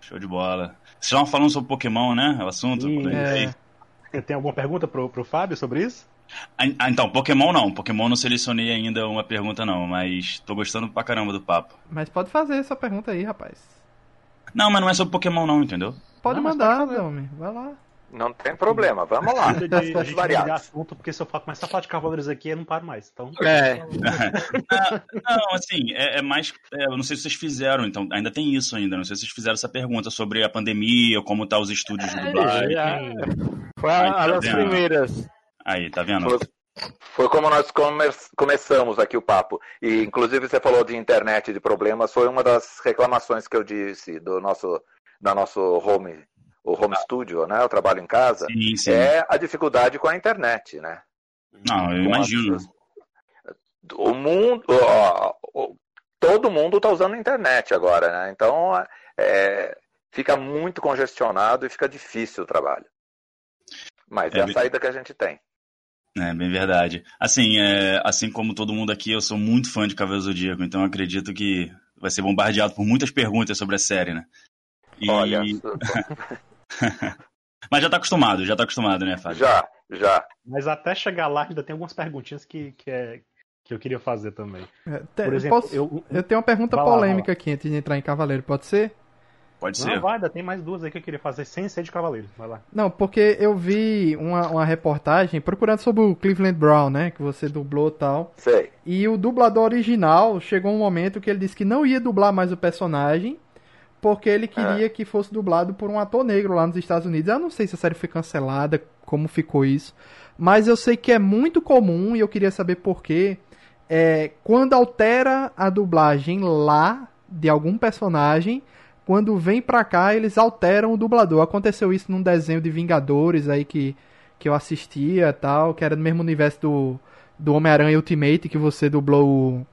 Show de bola. Vocês estavam falando sobre Pokémon, né? É o assunto. Sim, é. Tem alguma pergunta pro, pro Fábio sobre isso? Ah, então, Pokémon não. Pokémon não selecionei ainda uma pergunta, não, mas tô gostando pra caramba do papo. Mas pode fazer essa pergunta aí, rapaz. Não, mas não é sobre Pokémon, não, entendeu? Pode não, mandar, pode homem. Vai lá. Não tem problema, vamos lá. De, de, a gente vai assunto, porque se eu começar a falar de Cavaleiros aqui, eu não paro mais. Então... É. não, não, assim, é, é mais. É, eu não sei se vocês fizeram, então ainda tem isso ainda. Não sei se vocês fizeram essa pergunta sobre a pandemia, como tá os estúdios de dublagem. É, Foi a, tá das primeiras. Aí, tá vendo? Foi, foi como nós come, começamos aqui o papo. E, inclusive, você falou de internet, de problemas. Foi uma das reclamações que eu disse do nosso, da nosso home, o home ah. studio, né? O trabalho em casa. Sim, sim. É a dificuldade com a internet, né? Não, eu com imagino. As, o mundo, ó, todo mundo está usando a internet agora, né? Então, é, Fica muito congestionado e fica difícil o trabalho. Mas é, é a saída que a gente tem. É, bem verdade. Assim, é, assim como todo mundo aqui, eu sou muito fã de Cavaleiro Zodíaco, então acredito que vai ser bombardeado por muitas perguntas sobre a série, né? E... Olha. Mas já tá acostumado, já tá acostumado, né, Fábio? Já, já. Mas até chegar lá ainda tem algumas perguntinhas que, que, é, que eu queria fazer também. É, Por exemplo, posso... eu, eu tenho uma pergunta polêmica lá, aqui antes de entrar em Cavaleiro, pode ser? Pode ser. Não, vai, ainda tem mais duas aí que eu queria fazer sem ser de Cavaleiro. Vai lá. Não, porque eu vi uma, uma reportagem procurando sobre o Cleveland Brown, né? Que você dublou e tal. Sei. E o dublador original chegou um momento que ele disse que não ia dublar mais o personagem porque ele queria é. que fosse dublado por um ator negro lá nos Estados Unidos. Eu não sei se a série foi cancelada, como ficou isso. Mas eu sei que é muito comum e eu queria saber por quê. É, quando altera a dublagem lá de algum personagem, quando vem pra cá, eles alteram o dublador. Aconteceu isso num desenho de Vingadores aí que, que eu assistia tal, que era no mesmo universo do, do Homem-Aranha Ultimate, que você dublou o,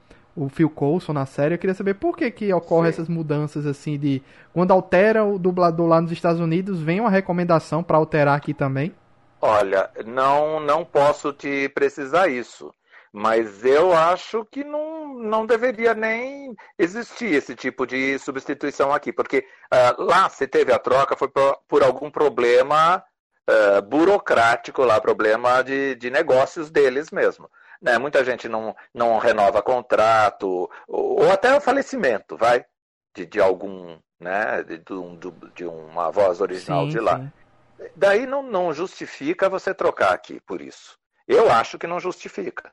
o Phil Coulson na série. Eu queria saber por que, que ocorrem essas mudanças assim de. Quando altera o dublador lá nos Estados Unidos, vem uma recomendação para alterar aqui também? Olha, não, não posso te precisar isso. Mas eu acho que não, não deveria nem existir esse tipo de substituição aqui, porque uh, lá se teve a troca foi por, por algum problema uh, burocrático lá, problema de, de negócios deles mesmo. Né? Muita gente não, não renova contrato, ou, ou até o falecimento, vai, de, de algum, né, de, de, de uma voz original sim, de lá. Sim. Daí não, não justifica você trocar aqui por isso. Eu acho que não justifica.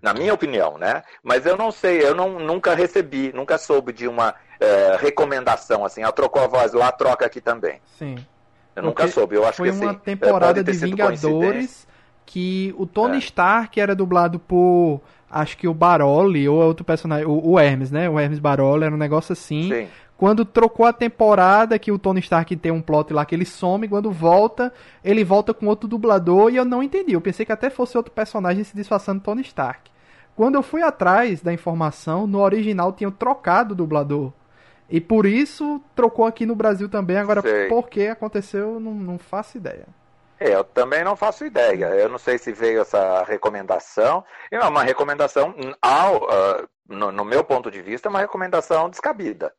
Na minha opinião, né? Mas eu não sei, eu não, nunca recebi, nunca soube de uma é, recomendação assim, ela trocou a voz lá, troca aqui também. Sim. Eu Porque nunca soube, eu acho foi que uma assim, temporada de Vingadores que o Tony é. Stark era dublado por acho que o Baroli ou outro personagem, o, o Hermes, né? O Hermes Baroli era um negócio assim. Sim. Quando trocou a temporada, que o Tony Stark tem um plot lá que ele some, quando volta, ele volta com outro dublador e eu não entendi. Eu pensei que até fosse outro personagem se disfarçando Tony Stark. Quando eu fui atrás da informação, no original tinham trocado o dublador. E por isso trocou aqui no Brasil também. Agora, sei. por que aconteceu, não, não faço ideia. É, eu também não faço ideia. Eu não sei se veio essa recomendação. É uma recomendação, ao, uh, no, no, meu ponto de vista, é uma recomendação descabida.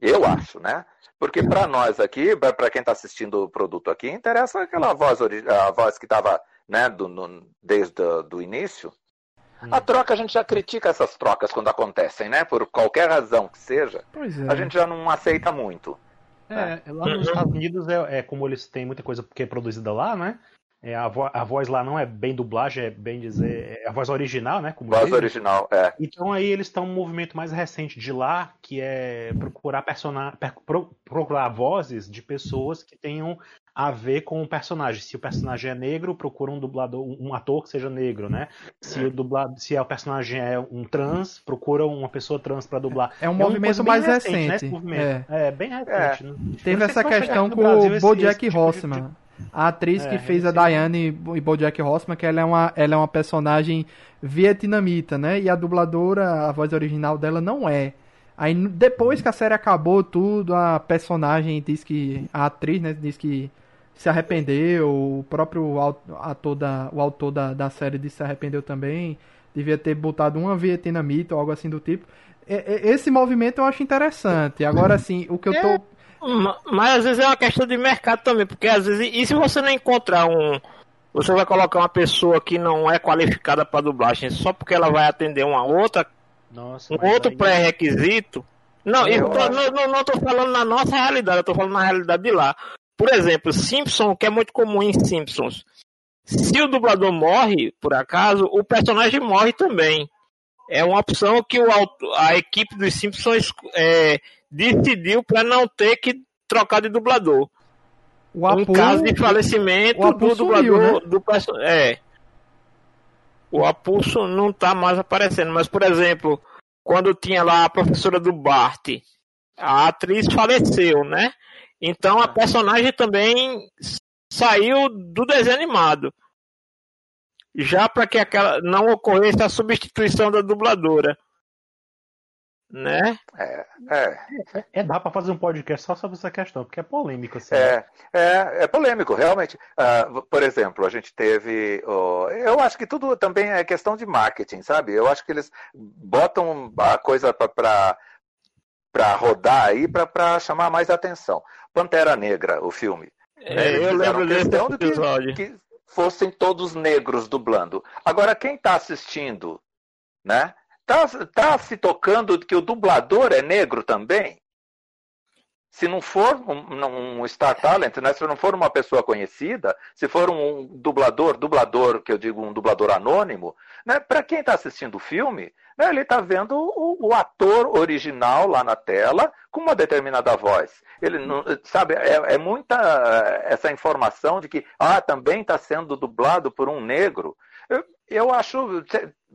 Eu acho, né? Porque para nós aqui, para quem está assistindo o produto aqui, interessa aquela voz, a voz que estava né, do, no, desde o início. A hum. troca, a gente já critica essas trocas quando acontecem, né? Por qualquer razão que seja, é. a gente já não aceita muito. É, né? lá nos Estados Unidos é, é, como eles têm muita coisa que é produzida lá, né? É, a, vo a, voz lá não é bem dublagem, é bem dizer. É a voz original, né? Como voz diz. original, é. Então aí eles estão um movimento mais recente de lá, que é procurar persona pro procurar vozes de pessoas que tenham a ver com o personagem. Se o personagem é negro, procura um dublador, um ator que seja negro, né? Se o dublado, se o personagem é um trans, procura uma pessoa trans para dublar. É um é movimento mais recente. recente. Né, é. é. bem recente. É. Né? Teve essa questão com o BoJack Horseman. Tipo de a atriz é, que fez a Diane e Bojack Horseman, que ela é, uma, ela é uma personagem vietnamita, né? E a dubladora, a voz original dela não é. Aí depois que a série acabou tudo, a personagem diz que. A atriz, né, diz que se arrependeu, o próprio ator da, o autor da, da série disse que se arrependeu também. Devia ter botado uma vietnamita ou algo assim do tipo. Esse movimento eu acho interessante. Agora, assim, o que eu tô é, mas às vezes é uma questão de mercado também, porque às vezes. E se você não encontrar um. Você vai colocar uma pessoa que não é qualificada para dublagem só porque ela vai atender uma outra. Nossa, um outro pré-requisito. Não, eu tô, não, não, não tô falando na nossa realidade, eu tô falando na realidade de lá. Por exemplo, Simpson, que é muito comum em Simpsons. Se o dublador morre, por acaso, o personagem morre também. É uma opção que o, a equipe dos Simpsons é, decidiu para não ter que trocar de dublador. O Apu, em caso de falecimento do dublador né? do personagem. É. O Apulso não tá mais aparecendo, mas por exemplo, quando tinha lá a professora do Bart, a atriz faleceu, né? Então a personagem também saiu do desenho animado. Já para que aquela não ocorresse a substituição da dubladora. né? É, é. É, dá pra fazer um podcast só sobre essa questão, porque é polêmico, assim. É, é, é polêmico, realmente. Uh, por exemplo, a gente teve. Uh, eu acho que tudo também é questão de marketing, sabe? Eu acho que eles botam a coisa para para rodar aí para chamar mais atenção. Pantera Negra, o filme. É, eu lembro questão desse episódio. Que, que fossem todos negros dublando. Agora, quem está assistindo, né? Tá, tá se tocando que o dublador é negro também? Se não for um, um Star Talent, né? se não for uma pessoa conhecida, se for um dublador, dublador, que eu digo um dublador anônimo, né? para quem está assistindo o filme, né? ele está vendo o, o, ator original lá na tela com uma determinada voz. Ele não, sabe, é, é muita essa informação de que ah, também está sendo dublado por um negro. Eu, eu acho.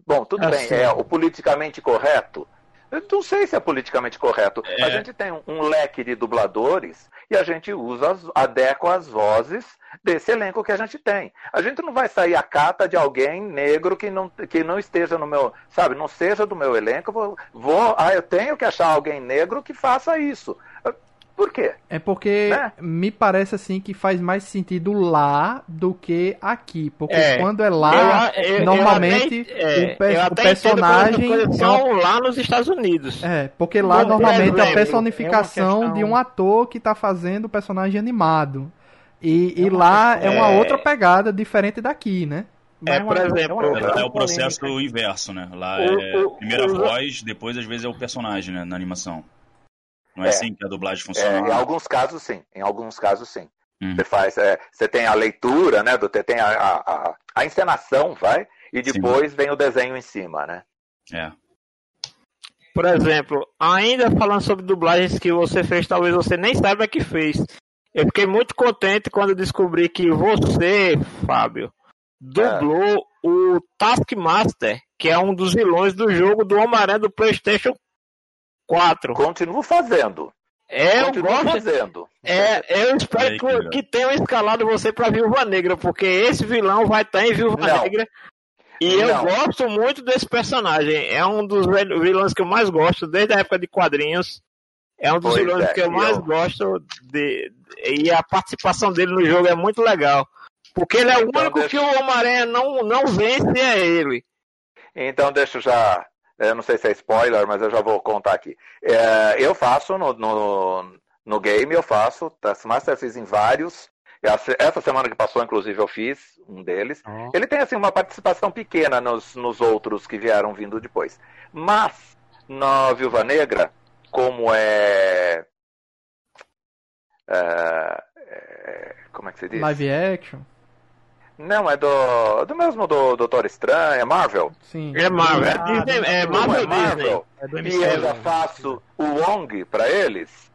Bom, tudo bem, é o politicamente correto. Eu não sei se é politicamente correto. É. A gente tem um, um, leque de dubladores e a gente usa, as, adequa as vozes desse elenco que a gente tem. A gente não vai sair a cata de alguém negro que não, que não esteja no meu, sabe, não seja do meu elenco. Vou, vou, ah, eu tenho que achar alguém negro que faça isso. Por quê? É porque né? me parece assim que faz mais sentido lá do que aqui. Porque é, quando é lá, eu, eu, normalmente eu até, o, pe o personagem. São lá nos Estados Unidos. É, porque lá Bom, normalmente é a personificação é questão... de um ator que está fazendo o personagem animado. E, e lá é uma outra pegada diferente daqui, né? É, por exemplo, é, o processo inverso, né? Lá é primeira voz, depois às vezes é o personagem, né, na animação. Não é, é assim que a dublagem é, funciona? É, em alguns casos, sim. Em alguns casos, sim. Hum. Você faz, é, você tem a leitura, né? Do, tem a, a, a encenação, vai, e depois sim. vem o desenho em cima, né? É. Por exemplo, ainda falando sobre dublagens que você fez, talvez você nem saiba que fez. Eu fiquei muito contente quando descobri que você, Fábio, dublou é. o Taskmaster, que é um dos vilões do jogo do Homem-Aranha do PlayStation 4. Continuo fazendo. É, eu gosto. Fazendo. É, eu espero que, que tenham escalado você pra Viúva Negra, porque esse vilão vai estar em Viúva Não. Negra. E Não. eu gosto muito desse personagem. É um dos vilões que eu mais gosto, desde a época de quadrinhos. É um dos pois vilões é, que eu mais eu... gosto. De, e a participação dele no jogo é muito legal. Porque ele é o então, único deixa... que o Homem-Aranha não, não vence, é ele. Então deixa eu já eu não sei se é spoiler, mas eu já vou contar aqui. É, eu faço no, no, no, game, eu faço, Taskmaster eu fiz em vários. Essa semana que passou, inclusive, eu fiz um deles. Uhum. Ele tem assim uma participação pequena nos, nos outros que vieram vindo depois. Mas, na Viúva Negra, como é, é, é como é que se diz? Live action. Não, é do, do mesmo do Doutor Estranho, é Marvel? Sim. É Marvel, é, Disney, é Marvel, é Marvel. É do e eu já faço o Wong para eles.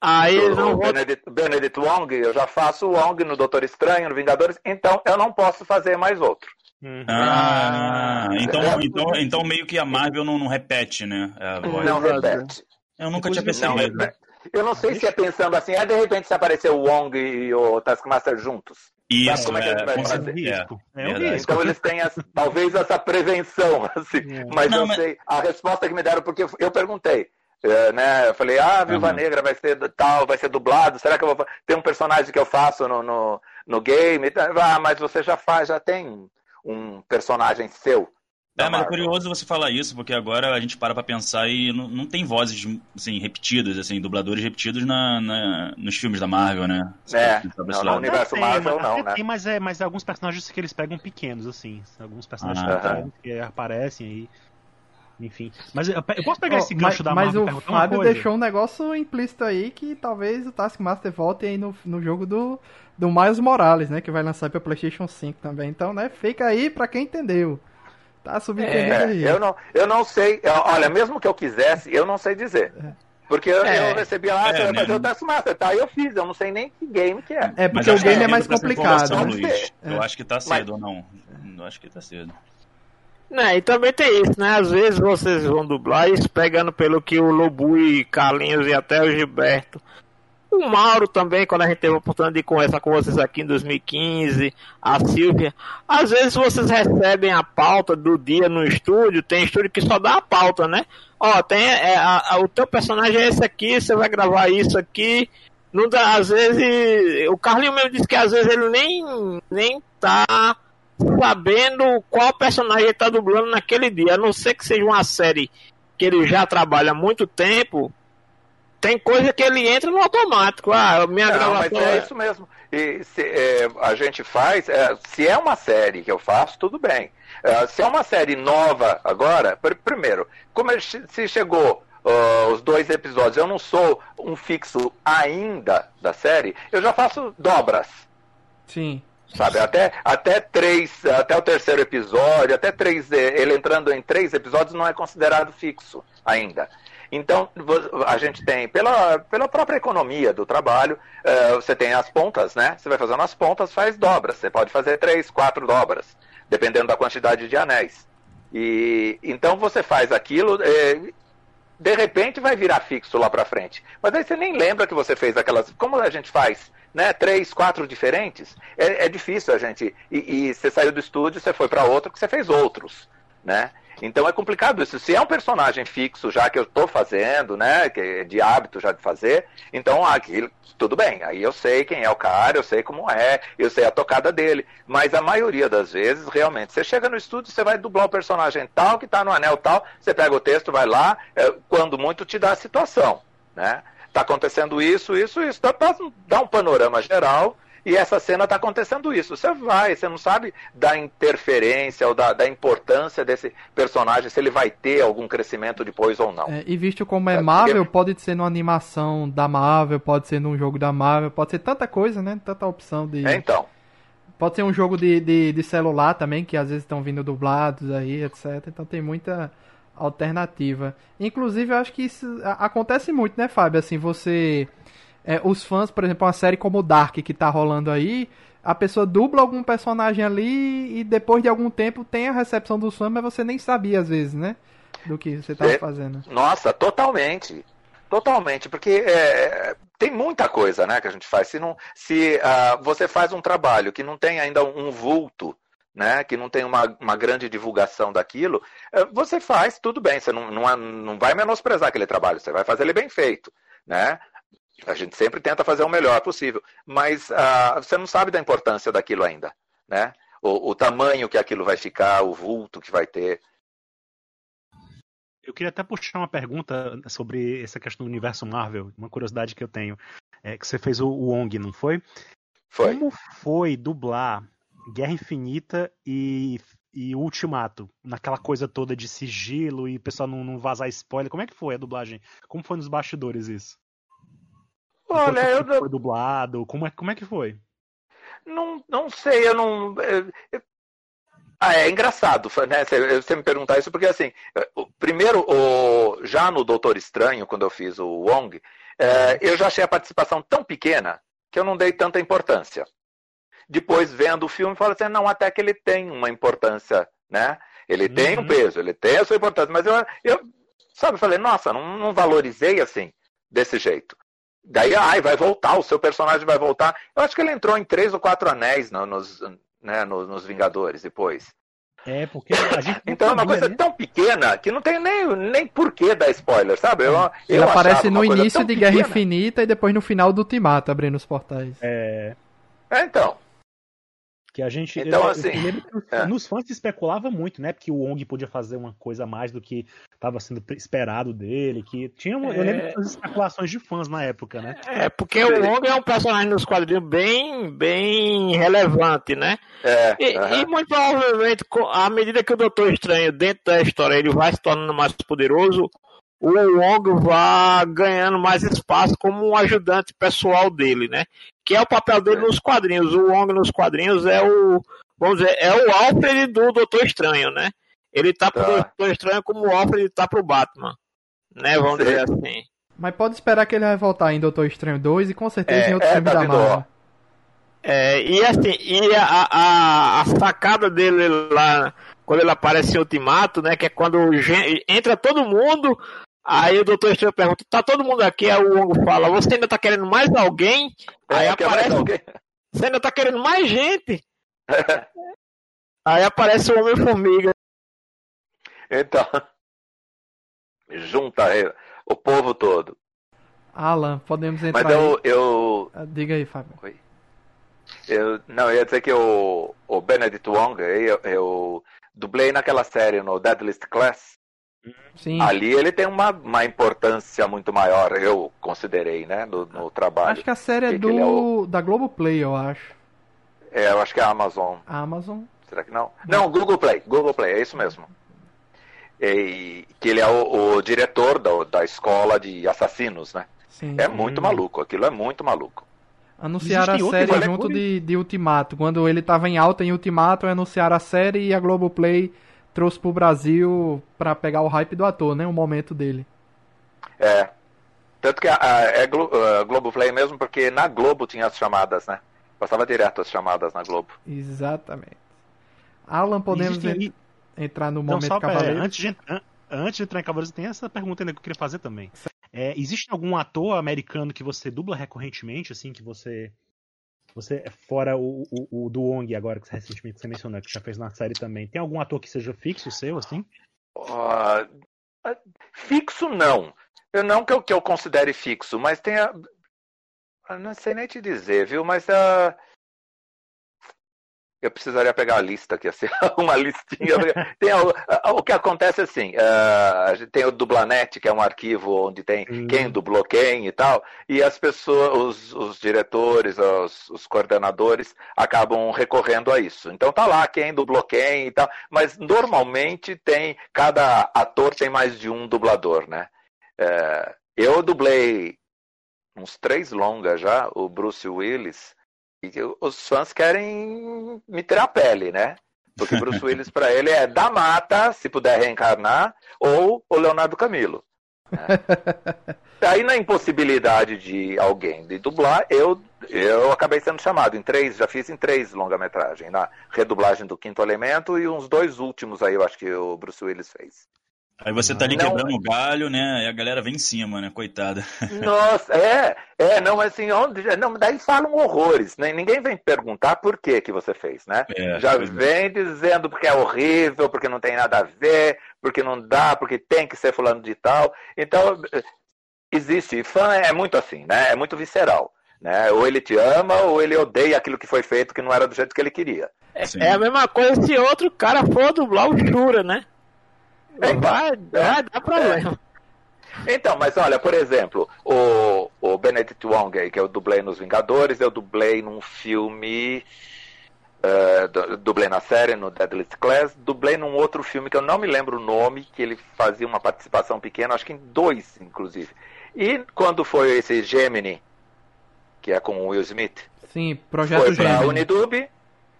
Ah, eles não. Benedict, Benedict Wong, eu já faço o Wong no Doutor Estranho, no Vingadores, então eu não posso fazer mais outro. Uhum. Ah, então, então, então meio que a Marvel não, não repete, né? Não repete. Eu nunca tinha percebido. Não, eu não sei se é pensando assim, é de repente se aparecer o Wong e o Taskmaster juntos. Isso, como é que a gente vai fazer? Risco. É, é um Então eles têm essa, talvez essa prevenção, assim, é. mas não, eu mas... sei, a resposta que me deram, porque eu perguntei, é, né, eu falei, ah, Viúva uhum. Negra vai ser tal, vai ser dublado, será que eu vou ter um personagem que eu faço no, no, no game? Ah, mas você já faz, já tem um personagem seu. É, mas é curioso você falar isso, porque agora a gente para pra pensar e não, não tem vozes assim, repetidas, assim, dubladores repetidos na, na nos filmes da Marvel, né? É, não, no universo tem, Marvel mas, não, né? Tem, mas, é, mas alguns personagens que eles pegam pequenos, assim. Alguns personagens ah, pequenos que aparecem aí. Enfim. Mas eu posso pegar oh, esse gancho mas, da Marvel Mas o Fábio deixou um negócio implícito aí que talvez o Taskmaster volte aí no, no jogo do, do Miles Morales, né? Que vai lançar pra Playstation 5 também. Então, né, fica aí pra quem entendeu. Tá subentendido é, aí. Eu não, eu não sei. Olha, mesmo que eu quisesse, eu não sei dizer. É. Porque eu, é, eu recebi lá, é, fazer o Taskmaster, tá? Eu fiz, eu não sei nem que game que é. É, porque o game é mais complicado. Luiz. Eu acho que tá cedo ou não. Eu acho que tá cedo. Né, e também tem isso, né? Às vezes vocês vão dublar isso pegando pelo que o Lobu e Carlinhos e até o Gilberto o Mauro também, quando a gente teve a oportunidade de conversar com vocês aqui em 2015, a Silvia. Às vezes vocês recebem a pauta do dia no estúdio, tem estúdio que só dá a pauta, né? Ó, tem é, a, a, o teu personagem é esse aqui, você vai gravar isso aqui. Não dá, às vezes, o Carlinho mesmo disse que às vezes ele nem, nem tá sabendo qual personagem ele tá dublando naquele dia, a não ser que seja uma série que ele já trabalha há muito tempo, tem coisa que ele entra no automático. Ah, minha Não, gravação mas é isso mesmo. E se, é, a gente faz, é, se é uma série que eu faço, tudo bem. É, se é uma série nova agora, pr primeiro, como se chegou uh, os dois episódios, eu não sou um fixo ainda da série, eu já faço dobras. Sim. Sabe, até, até três, até o terceiro episódio, até três, ele entrando em três episódios não é considerado fixo ainda. Então, a gente tem, pela, pela própria economia do trabalho, uh, você tem as pontas, né? Você vai fazendo as pontas, faz dobras. Você pode fazer três, quatro dobras, dependendo da quantidade de anéis. E então você faz aquilo, eh, de repente vai virar fixo lá para frente. Mas aí você nem lembra que você fez aquelas. Como a gente faz? Né, três, quatro diferentes, é, é difícil a gente. E, e, você saiu do estúdio, você foi para outro, que você fez outros, né? Então é complicado isso. Se é um personagem fixo já que eu estou fazendo, né, que é de hábito já de fazer, então aquilo, tudo bem. Aí eu sei quem é o cara, eu sei como é, eu sei a tocada dele. Mas a maioria das vezes, realmente, você chega no estúdio, você vai dublar o personagem tal que está no anel tal, você pega o texto, vai lá, é, quando muito te dá a situação, né? Tá acontecendo isso, isso, isso. Dá, dá um panorama geral e essa cena está acontecendo isso. Você vai, você não sabe da interferência ou da, da, importância desse personagem, se ele vai ter algum crescimento depois ou não. É, e visto como é, Marvel, porque... pode ser numa animação da Marvel, pode ser num jogo da Marvel, pode ser tanta coisa, né? Tanta opção de. É, então. Pode ser um jogo de, de, de celular também, que às vezes estão vindo dublados aí, etc. Então tem muita alternativa. Inclusive, eu acho que isso acontece muito, né, Fábio? Assim, você é, os fãs, por exemplo, uma série como Dark que tá rolando aí, a pessoa dubla algum personagem ali e depois de algum tempo tem a recepção dos fãs, mas você nem sabia às vezes, né? Do que você estava é, fazendo. Nossa, totalmente. Totalmente, porque é, tem muita coisa né, que a gente faz. Se, não, se uh, você faz um trabalho que não tem ainda um vulto, né, que não tem uma, uma grande divulgação daquilo, uh, você faz, tudo bem, você não, não, não vai menosprezar aquele trabalho, você vai fazer ele bem feito. Né? A gente sempre tenta fazer o melhor possível, mas uh, você não sabe da importância daquilo ainda, né? O, o, tamanho que aquilo vai ficar, o vulto que vai ter. Eu queria até puxar uma pergunta sobre essa questão do universo Marvel, uma curiosidade que eu tenho. É que você fez o, o Wong, não foi? Foi. Como foi dublar Guerra Infinita e, e Ultimato? Naquela coisa toda de sigilo e o pessoal não, não vazar spoiler. Como é que foi a dublagem? Como foi nos bastidores isso? Olha, eu foi dublado, como é, como é que foi? Não, não sei, eu não. Eu, eu... Ah, é engraçado, né? Você, você me perguntar isso, porque assim, primeiro, o, já no Doutor Estranho, quando eu fiz o Wong, é, eu já achei a participação tão pequena que eu não dei tanta importância. Depois, vendo o filme, falo assim, não, até que ele tem uma importância, né? Ele uhum. tem um peso, ele tem a sua importância, mas eu, eu sabe, falei, nossa, não, não valorizei assim, desse jeito. Daí, ai, vai voltar, o seu personagem vai voltar. Eu acho que ele entrou em três ou quatro anéis no, nos, né, nos, nos, Vingadores depois. É, porque a gente. então é uma coisa né? tão pequena que não tem nem, nem porquê dar spoiler, sabe? Eu, eu ele aparece no início de Guerra Infinita e depois no final do Ultimato, abrindo os portais. É. É, então. Que a gente. Então, eu, assim, eu lembro que é. nos fãs se especulava muito, né? Porque o Wong podia fazer uma coisa a mais do que estava sendo esperado dele. Que tinha. É... Eu lembro das especulações de fãs na época, né? É, porque o Wong é um personagem nos quadrinhos bem, bem relevante, né? É. E, uh -huh. e muito provavelmente, à medida que o Doutor Estranho, dentro da história, ele vai se tornando mais poderoso, o Wong vai ganhando mais espaço como um ajudante pessoal dele, né? Que é o papel dele nos quadrinhos. O Wong nos quadrinhos é o, vamos dizer, é o Alfred do Doutor Estranho, né? Ele tá pro tá. Doutor Estranho como o Alfred tá pro Batman, né? Vamos Sim. dizer assim. Mas pode esperar que ele vai voltar em Doutor Estranho 2 e com certeza é, em outros é, filmes tá da Marvel. É, e assim, e a, a, a sacada dele lá, quando ele aparece em Ultimato, né? Que é quando entra todo mundo, Aí o doutor Estranho pergunta, tá todo mundo aqui? Aí o Wong fala, você ainda tá querendo mais alguém? Aí É, quer mais aparece, alguém? você ainda tá querendo mais gente? Aí aparece o Homem-Formiga. Então, junta aí o povo todo. Alan, podemos entrar Mas eu, eu, aí. Ah, Diga aí, Fábio. eu. Não, eu ia dizer que o, o Benedict Wong, eu, eu dublei naquela série no Deadliest Class. Sim. Ali ele tem uma, uma importância muito maior, eu considerei, né, no, no trabalho. Acho que a série é Que do é o- da Globoplay, eu acho. É, eu acho que é a Amazon. A Amazon. Será que não? Não, Google Play. Google Play, é isso mesmo. E, que ele é o, o diretor da, da escola de assassinos, né? Sim. É muito Hum. maluco, aquilo é muito maluco. Anunciaram a Existem série junto de, de Ultimato. Quando ele tava em alta em Ultimato, anunciaram a série e a Globoplay trouxe pro Brasil pra pegar o hype do ator, né? O momento dele. É. Tanto que a, a, é Glo, a Globoplay mesmo, porque na Globo tinha as chamadas, né? Passava direto as chamadas na Globo. Exatamente. Alan, podemos Existem- en- entrar no Não, momento só pera, cavaleiro? antes, de, an- antes de entrar em Cavaleiros, tem essa pergunta ainda que eu queria fazer também. É, existe algum ator americano que você dubla recorrentemente, assim, que você. Você, fora o, o, o do Wong agora, que recentemente você mencionou, que já fez na série também. Tem algum ator que seja fixo seu, assim? Ah, fixo não. Eu não que eu, que eu considere fixo, mas tem a. Não sei nem te dizer, viu? Mas a. Eu precisaria pegar a lista aqui, assim, uma listinha. Tem o, o que acontece assim, ah, a gente tem o Dublanet, que é um arquivo onde tem Hum. quem dublou quem e tal, e as pessoas, os, os diretores, os, os coordenadores acabam recorrendo a isso. Então tá lá quem dublou quem e tal, mas normalmente tem, cada ator tem mais de um dublador, né? É, eu dublei uns três longas já, o Bruce Willis, os fãs querem me ter a pele, né? Porque Bruce Willis para ele é da mata, se puder reencarnar, ou o Leonardo Camilo. né? Aí na impossibilidade de alguém de dublar, eu, eu acabei sendo chamado em três, já fiz em três longa-metragem, na redublagem do Quinto Elemento e uns dois últimos aí, eu acho que o Bruce Willis fez. Aí você tá ali Não. quebrando o galho, né? E a galera vem em cima, né? Coitada. Nossa, é, é, não, mas assim, onde, não, daí falam horrores, né? Ninguém vem perguntar por que que você fez, né? É, Já é. vem dizendo porque é horrível, porque não tem nada a ver, porque não dá, porque tem que ser fulano de tal. Então, existe, fã é muito assim, né? É muito visceral. Né? Ou ele te ama, ou ele odeia aquilo que foi feito que não era do jeito que ele queria. Sim. É a mesma coisa se outro cara for dublar o Shura, né? É, Vai, vai dar problema. Então, mas olha, por exemplo, o, o Benedict Wong, aí, que eu dublei nos Vingadores, eu dublei num filme. du- dublei na série, no Deadliest Class, dublei num outro filme que eu não me lembro o nome, que ele fazia uma participação pequena, acho que em dois, inclusive. E quando foi esse Gemini, que é com o Will Smith, Sim, Projeto foi pra Gêmeo.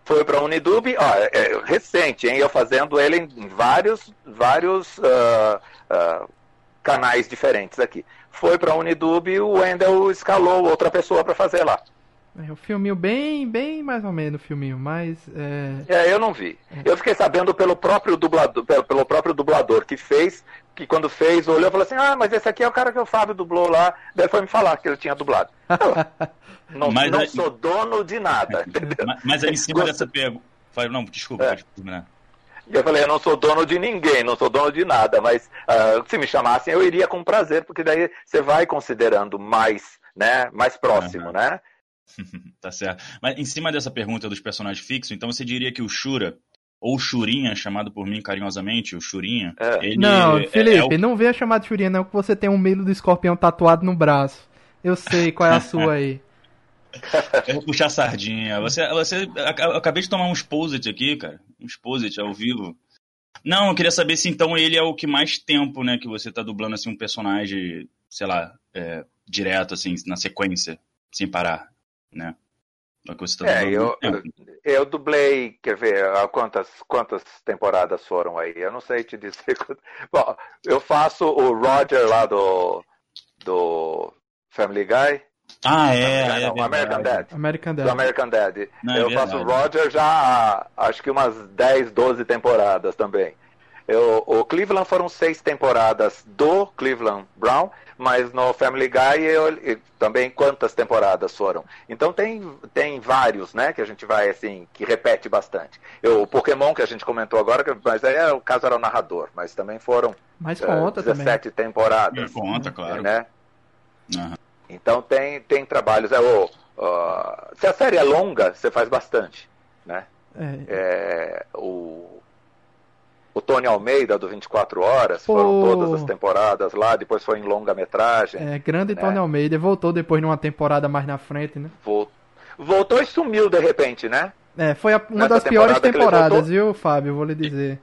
Foi pra Unidub, ó, é, é recente, hein? Eu fazendo ele em vários, vários ah, ah, canais diferentes aqui. Foi pra Unidub e o Wendell escalou outra pessoa pra fazer lá. É um filminho bem, bem mais ou menos filminho, mas é, É, eu não vi. Eu fiquei sabendo pelo próprio dublador, pelo, pelo próprio dublador que fez, que quando fez, olhou e falou assim, ah, mas esse aqui é o cara que o Fábio dublou lá. Daí foi me falar que ele tinha dublado. Eu, não Mas não aí- sou dono de nada, entendeu? Mas, mas aí em cima Gosto- dessa pergunta. Não, desculpa, É. terminar. Eu falei, eu não sou dono de ninguém, não sou dono de nada, mas ah, se me chamassem eu iria com prazer, porque daí você vai considerando mais, né, mais próximo, Aham. né? Tá certo. Mas em cima dessa pergunta dos personagens fixos, então você diria que o Shura, ou Churinha, chamado por mim carinhosamente, o Churinha, É. ele Não, é- Felipe, é o- não venha chamar de Churinha não, que você tem um medo do escorpião tatuado no braço. Eu sei qual é a sua aí. Eu vou puxar a sardinha. Você, você, eu acabei de tomar um exposit aqui, cara. Um exposit ao vivo. Não, eu queria saber se então ele é o que mais tempo, né, que você tá dublando assim um personagem, sei lá, é, direto assim, na sequência, sem parar, né? É o que você tá É, eu. Eu dublei, quer ver, quantas, quantas temporadas foram aí? Eu não sei te dizer. Bom, eu faço o Roger lá do, do Family Guy. Ah, é, Não, é não, American verdade. Dad. American Do Dad. American Dad. Não, é eu faço o. Roger já há, acho que umas 10, 12 temporadas também. Eu, o Cleveland foram seis temporadas do Cleveland Brown, mas no Family Guy eu, eu, também quantas temporadas foram. Então tem, tem vários, né, que a gente vai assim, que repete bastante. Eu, o Pokémon que a gente comentou agora, mas aí é, o caso era o narrador, mas também foram mas conta uh, 17 também. temporadas. É, conta, claro. Né? Uhum. Então tem, tem trabalhos. É, o, uh, se a série é longa, você faz bastante. Né? É. É, o, o Tony Almeida do 24 Horas, Pô. foram todas as temporadas lá, depois foi em longa-metragem. É, grande né? Tony Almeida, voltou depois numa temporada mais na frente, né? Voltou e sumiu de repente, né? É, foi a, uma Nessa das piores temporadas, viu, Fábio? Vou lhe dizer.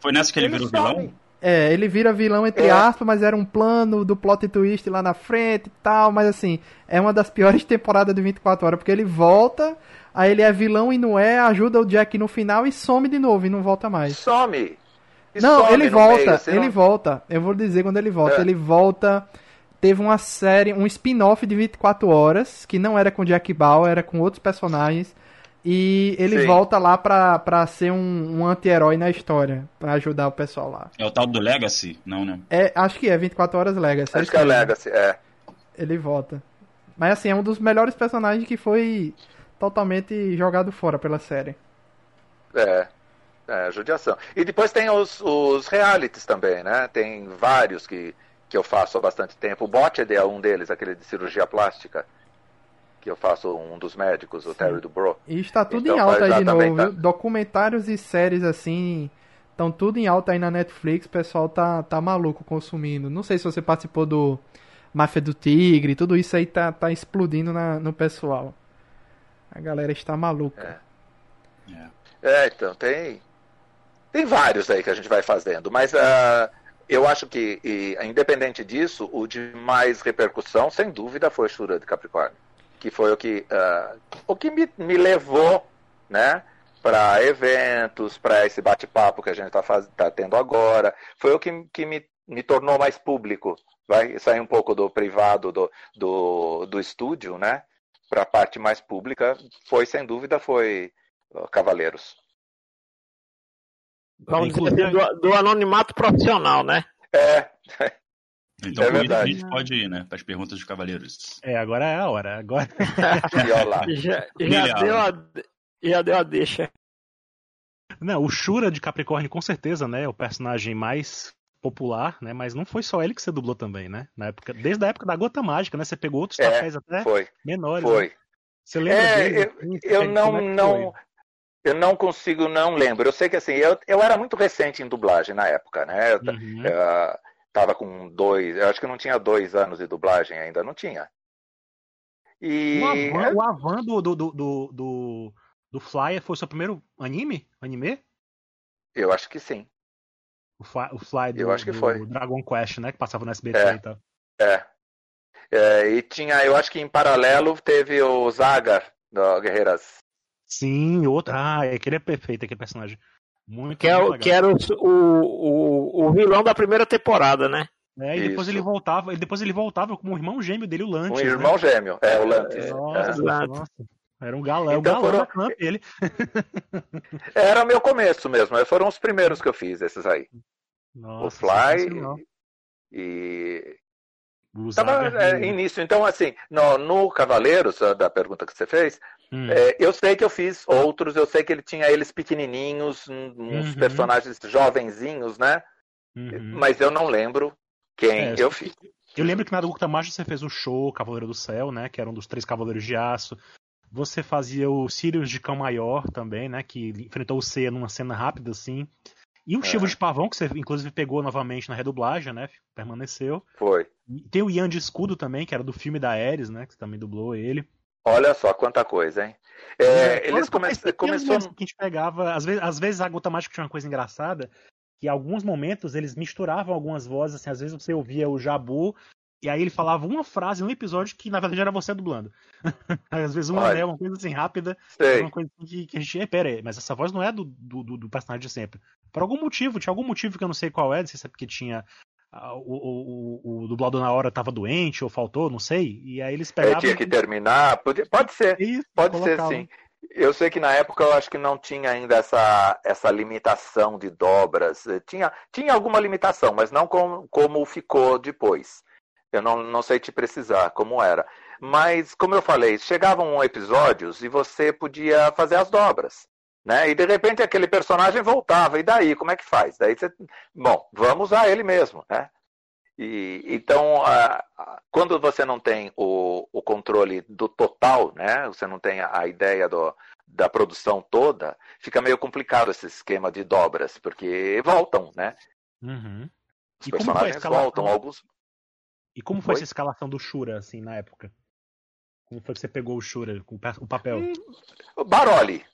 Foi nessa que ele, ele virou vilão? É, ele vira vilão entre é. aspas, mas era um plano do plot twist lá na frente e tal, mas assim, é uma das piores temporadas de 24 horas, porque ele volta, aí ele é vilão e não é, ajuda o Jack no final e some de novo e não volta mais. Some! Não, ele volta, meio, ele não... volta. Eu vou dizer quando ele volta. É. Ele volta. Teve uma série, um spin-off de 24 horas, que não era com Jack Bauer, era com outros personagens. E ele Sim. volta lá pra, pra ser um, um anti-herói na história, pra ajudar o pessoal lá. É o tal do Legacy? Não, né? É, acho que é, 24 horas Legacy. Acho que é Legacy, é. Ele volta. Mas assim, é um dos melhores personagens que foi totalmente jogado fora pela série. É, é, judiação. E depois tem os, os realities também, né? Tem vários que, que eu faço há bastante tempo. O Botched é um deles, aquele de cirurgia plástica. Que eu faço um dos médicos, o Sim. Terry Dubrow. E está tudo então, em alta aí de novo, tá... Documentários e séries assim. Estão tudo em alta aí na Netflix, o pessoal tá, tá maluco consumindo. Não sei se você participou do Máfia do Tigre, tudo isso aí tá, tá explodindo na, no pessoal. A galera está maluca. É, é então, tem, tem vários aí que a gente vai fazendo, mas uh, eu acho que, e, independente disso, o de mais repercussão, sem dúvida, foi Shura de Capricórnio, que foi o que, uh, o que me, me levou, né, para eventos, para esse bate-papo que a gente está tá tendo agora, foi o que, que me, me tornou mais público, vai sair um pouco do privado do, do, do estúdio, né, para a parte mais pública, foi sem dúvida foi uh, Cavaleiros. Vamos dizer assim, do, do, anonimato profissional, né? É. Então é verdade. a gente pode ir, né? Para as perguntas dos cavaleiros. É, agora é a hora. Agora. já, já, deu a, já deu a deixa. Não, o Shura de Capricórnio, com certeza, né? É o personagem mais popular, né? Mas não foi só ele que você dublou também, né? Na época, desde a época da Gota Mágica, né? Você pegou outros é, papéis até foi, menores. Foi. Né? Você lembra é, dele? Eu, eu não, é não, eu não consigo, não lembro. Eu sei que assim, eu, eu era muito recente em dublagem na época, né? Eu, uhum. eu, tava com dois, eu acho que não tinha dois anos de dublagem ainda, não tinha. E... O Avan, o Avan do, do, do, do, do Flyer foi o seu primeiro anime? Anime? Eu acho que sim. O, Fly, o Fly do, eu acho que foi. Dragon Quest, né? Que passava no SBT é, e tal. É. é. E tinha, eu acho que em paralelo teve o Zagar, do Guerreiras Sim, outra. Ah, aquele é perfeito, aquele personagem. Muito Que, é, que era o, o, o, vilão da primeira temporada, né? É, e depois ele voltava, depois ele voltava com o irmão gêmeo dele, o Lantis. Um irmão né? gêmeo, é, o Lantis. Nossa, é. nossa. Era um galã, então, um galã foram... camp, ele. Era o meu começo mesmo, foram os primeiros que eu fiz, esses aí. Nossa, o Fly e, Tava é, início. Então, assim, no, no Cavaleiros, da pergunta que você fez, hum. é, eu sei que eu fiz outros, eu sei que ele tinha eles pequenininhos, uns uhum. personagens jovenzinhos, né? Uhum. Mas eu não lembro quem é, eu fiz. Eu lembro que na Adulta Mágica você fez o show Cavaleiro do Céu, né? Que era um dos três Cavaleiros de Aço. Você fazia o Sirius de Cão Maior também, né? Que enfrentou o Seiya numa cena rápida, assim. E o é. Chivo de Pavão, que você inclusive pegou novamente na redublagem, né? Permaneceu. Foi. Tem o Ian de Escudo também, que era do filme da Ares, né? Que também dublou ele. Olha só quanta coisa, hein? É, eles come... começou que a gente pegava, às vezes, às vezes a Gota Mágica tinha uma coisa engraçada, que em alguns momentos eles misturavam algumas vozes, assim, às vezes você ouvia o Jabu e aí ele falava uma frase no episódio que na verdade era você dublando. Às vezes uma, né, uma coisa assim rápida, Sei. uma coisa que, que a gente. Pera aí, mas essa voz não é do, do, do, personagem de sempre. Por algum motivo, tinha algum motivo que eu não sei qual é, não sei se é porque tinha. Uh, o, o, o, dublador na hora tava doente ou faltou, não sei. E aí eles pegavam. tinha que terminar, pode, pode ser. Isso, pode ser sim. Eu sei que na época eu acho que não tinha ainda essa, essa limitação de dobras. Tinha, tinha alguma limitação, mas não com, como ficou depois. Eu não, não sei te precisar como era. Mas, como eu falei, chegavam episódios e você podia fazer as dobras. Né? E de repente aquele personagem voltava. E daí, como é que faz? Daí você. Bom, vamos usar ele mesmo. Né? E, então, a, a, quando você não tem o, o, controle do total, né? você não tem a, a ideia do, da produção toda, fica meio complicado esse esquema de dobras, porque voltam, né? Uhum. Os e personagens voltam, alguns. E como foi, foi essa escalação do Shura, assim, na época? Como foi que você pegou o Shura, o papel? Hum, Baroli.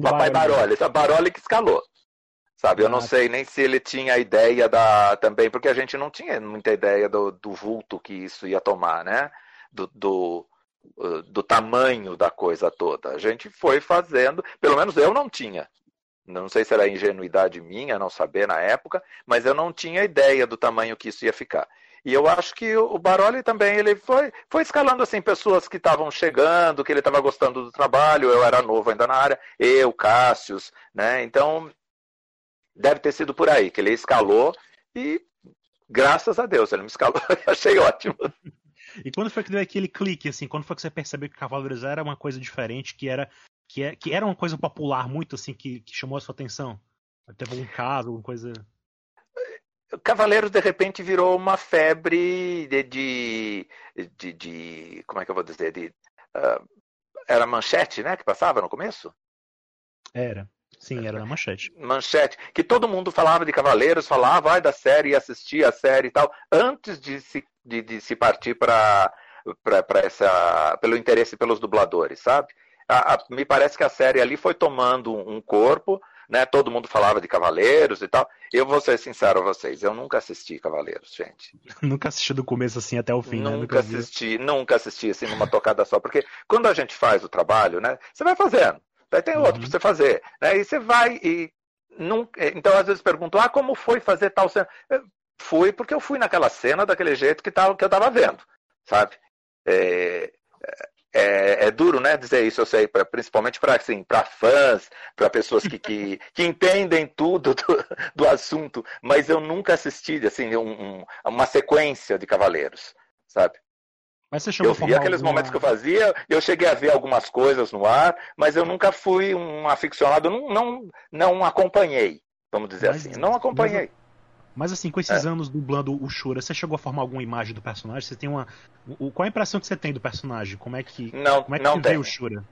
Papai Baroli. Baroli. Baroli que escalou. Sabe, eu não ah, sei nem se ele tinha ideia da. também, porque a gente não tinha muita ideia do, do vulto que isso ia tomar, né? Do, do, uh, do tamanho da coisa toda. A gente foi fazendo, pelo menos eu não tinha. Não sei se era ingenuidade minha não saber na época, mas eu não tinha ideia do tamanho que isso ia ficar. E eu acho que o Baroli também ele foi, foi escalando assim pessoas que estavam chegando, que ele estava gostando do trabalho. Eu era novo ainda na área, eu, Cássius, né? Então deve ter sido por aí que ele escalou e graças a Deus ele me escalou. Achei ótimo. E quando foi que deu aquele clique assim? Quando foi que você percebeu que Cavaleiros era uma coisa diferente, que era que, é, que era uma coisa popular muito assim que, que chamou a sua atenção? Teve algum caso, alguma coisa? Cavaleiros de repente virou uma febre de, de, de, de como é que eu vou dizer de uh, era manchete, né, que passava no começo? Era. Sim, era na manchete. Manchete. Que todo mundo falava de Cavaleiros, falava vai da série, assistia a série e tal, antes de se, de, de se partir para essa pelo interesse pelos dubladores, sabe? A, a, me parece que a série ali foi tomando um corpo, né? Todo mundo falava de Cavaleiros e tal. Eu vou ser sincero a vocês, eu nunca assisti Cavaleiros, gente. nunca assisti do começo assim até o fim, nunca né? Nunca assisti, nunca assisti assim numa tocada só, porque quando a gente faz o trabalho, né? Você vai fazendo, daí tem outro uhum. para você fazer, né? E você vai e nunca, então às vezes perguntam: "Ah, como foi fazer tal cena?" Fui porque eu fui naquela cena daquele jeito que tava que eu estava vendo, sabe? É, é, é, duro, né, dizer isso, eu sei, pra, principalmente para assim, fãs, para pessoas que, que, que, entendem tudo do, do, assunto, mas eu nunca assisti assim, um, um, uma sequência de Cavaleiros, sabe? Mas você eu vi aqueles alguma... momentos que eu fazia, eu cheguei a ver algumas coisas no ar, mas eu nunca fui um aficionado, não, não, não acompanhei, vamos dizer mas, assim, não acompanhei. Mas assim, com esses é. anos dublando o Shura, você chegou a formar alguma imagem do personagem? Você tem uma. O, qual a impressão que você tem do personagem? Como é que. Não, como é que não vê o Shura?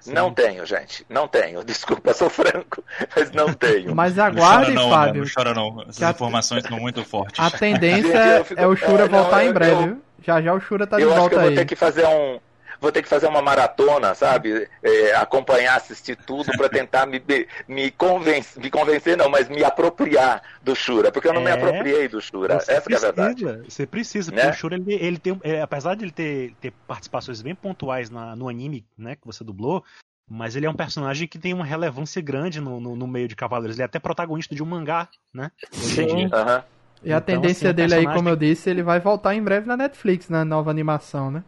Sim. Não tenho, gente. Não tenho. Desculpa, sou franco, mas não tenho. Mas aguarde, não, Fábio. Não chora não. Essas informações a... são muito fortes. A tendência gente, fico... é o Shura é, voltar não, eu, em breve, eu... Já já o Shura tá de volta aí. Eu acho que eu vou ter que fazer um vou ter que fazer uma maratona, sabe? É, acompanhar, assistir tudo para tentar me, me, convencer, me convencer, não, mas me apropriar do Shura, porque eu não é, me apropriei do Shura. Essa precisa, é a verdade. Você precisa, né? porque o Shura, ele, ele tem, é, apesar de ele ter, ter participações bem pontuais na, no anime, né, que você dublou, mas ele é um personagem que tem uma relevância grande no, no, no meio de Cavaleiros. Ele é até protagonista de um mangá, né? Sim. Uhum. E a então, tendência assim, dele aí, como eu disse, ele vai voltar em breve na Netflix, na nova animação, né?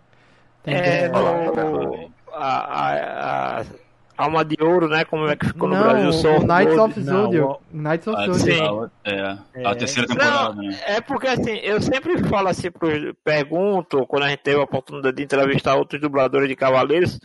É, no, a, a, a, Alma de Ouro, né? Como é que ficou no não, Brasil? Só o Knights of Zodiac. Knights of Zodiac. É, é, a terceira temporada, não, né? É porque assim, eu sempre falo assim, pergunto, quando a gente teve a oportunidade de entrevistar outros dubladores de Cavaleiros,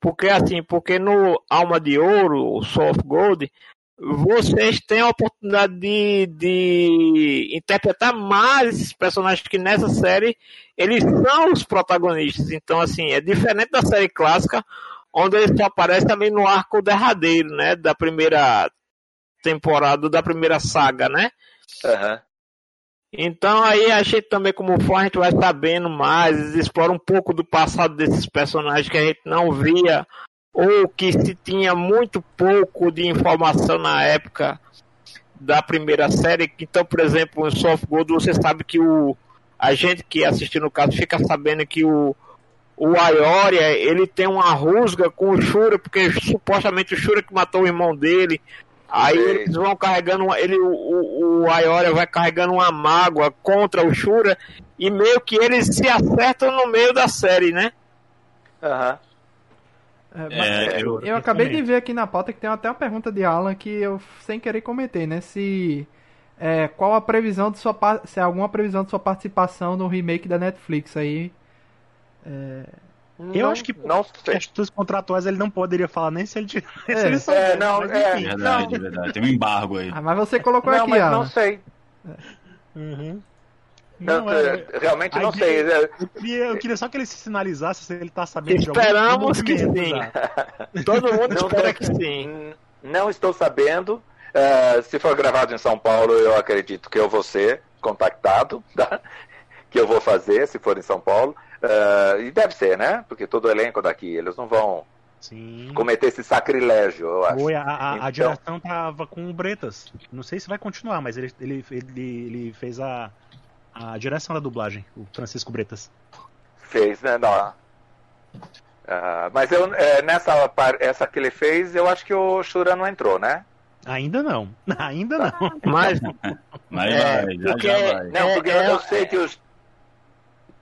porque assim, porque no Alma de Ouro, o Soft Gold, vocês têm a oportunidade de, de interpretar mais esses personagens que nessa série eles são os protagonistas. Então, assim, é diferente da série clássica, onde eles aparecem também no arco derradeiro, né? Da primeira temporada, da primeira saga, né? Uhum. Então aí a gente também, como fã, a gente vai sabendo mais, explora um pouco do passado desses personagens que a gente não via ou que se tinha muito pouco de informação na época da primeira série. Então, por exemplo, em Soft Gold, você sabe que o a gente que assistiu no caso fica sabendo que o o Ayoria, ele tem uma rusga com o Shura, porque supostamente o Shura que matou o irmão dele. Aí eles vão carregando, ele, o, o Ayoria vai carregando uma mágoa contra o Shura e meio que eles se acertam no meio da série, né? Aham. Uhum. É, mas É, eu, eu- acabei de ver aqui na pauta que tem até uma pergunta de Alan que eu sem querer comentei, né? Se é, qual a previsão de sua se há alguma previsão de sua participação no remake da Netflix aí? Eu acho que Não questões contratuais ele não poderia falar nem se ele tivesse. É. ele É, não, é. enfim. Verdade, verdade. Tem um embargo aí. Ah, mas você colocou Não, aqui, mas Alan. não sei. Uhum. Não, Não, é- realmente não sei. É, Eu queria, eu queria só que ele se sinalizasse se ele tá sabendo de algum Esperamos que sim. Todo mundo Não espera que sim. Não estou sabendo. É, se for gravado em São Paulo, eu acredito que eu vou ser contactado, tá? que eu vou fazer, se for em São Paulo. É, e deve ser, né? Porque todo o elenco daqui, eles não vão Sim. cometer esse sacrilégio, eu acho. Foi, a, a, a Então- direção tava com o Bretas. Não sei se vai continuar, mas ele, ele, ele, ele fez a, a direção da dublagem, o Francisco Bretas. Fez, né? Não. Ah, mas eu, é, nessa essa que ele fez, eu acho que o Shura não entrou, né? Ainda não. Ainda não. Mas Mas É, vai, já, porque- já vai. Não, É, porque é- eu sei que os.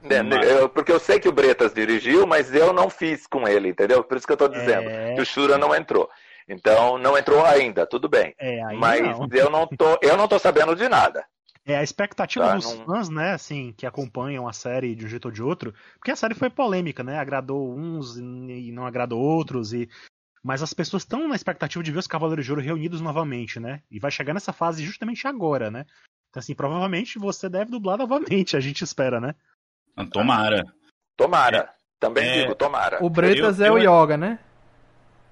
né, Mas- eu- porque eu sei que o Bretas dirigiu, mas eu não fiz com ele, entendeu? Por isso que eu tô dizendo É. que o Shura não entrou. Então, não entrou ainda, tudo bem. É, mas não. eu não tô, eu não tô sabendo de nada. É a expectativa Tá, dos não- fãs, né, assim, que acompanham a série de um jeito ou de outro, porque a série foi polêmica, né? Agradou uns e não agradou outros e mas as pessoas estão na expectativa de ver os Cavaleiros de Ouro reunidos novamente, né? E vai chegar nessa fase justamente agora, né? Então assim, provavelmente você deve dublar novamente, a gente espera, né? Tomara. Tomara. Também É. digo, tomara. O Bretas Eu- é o eu- Yoga, né?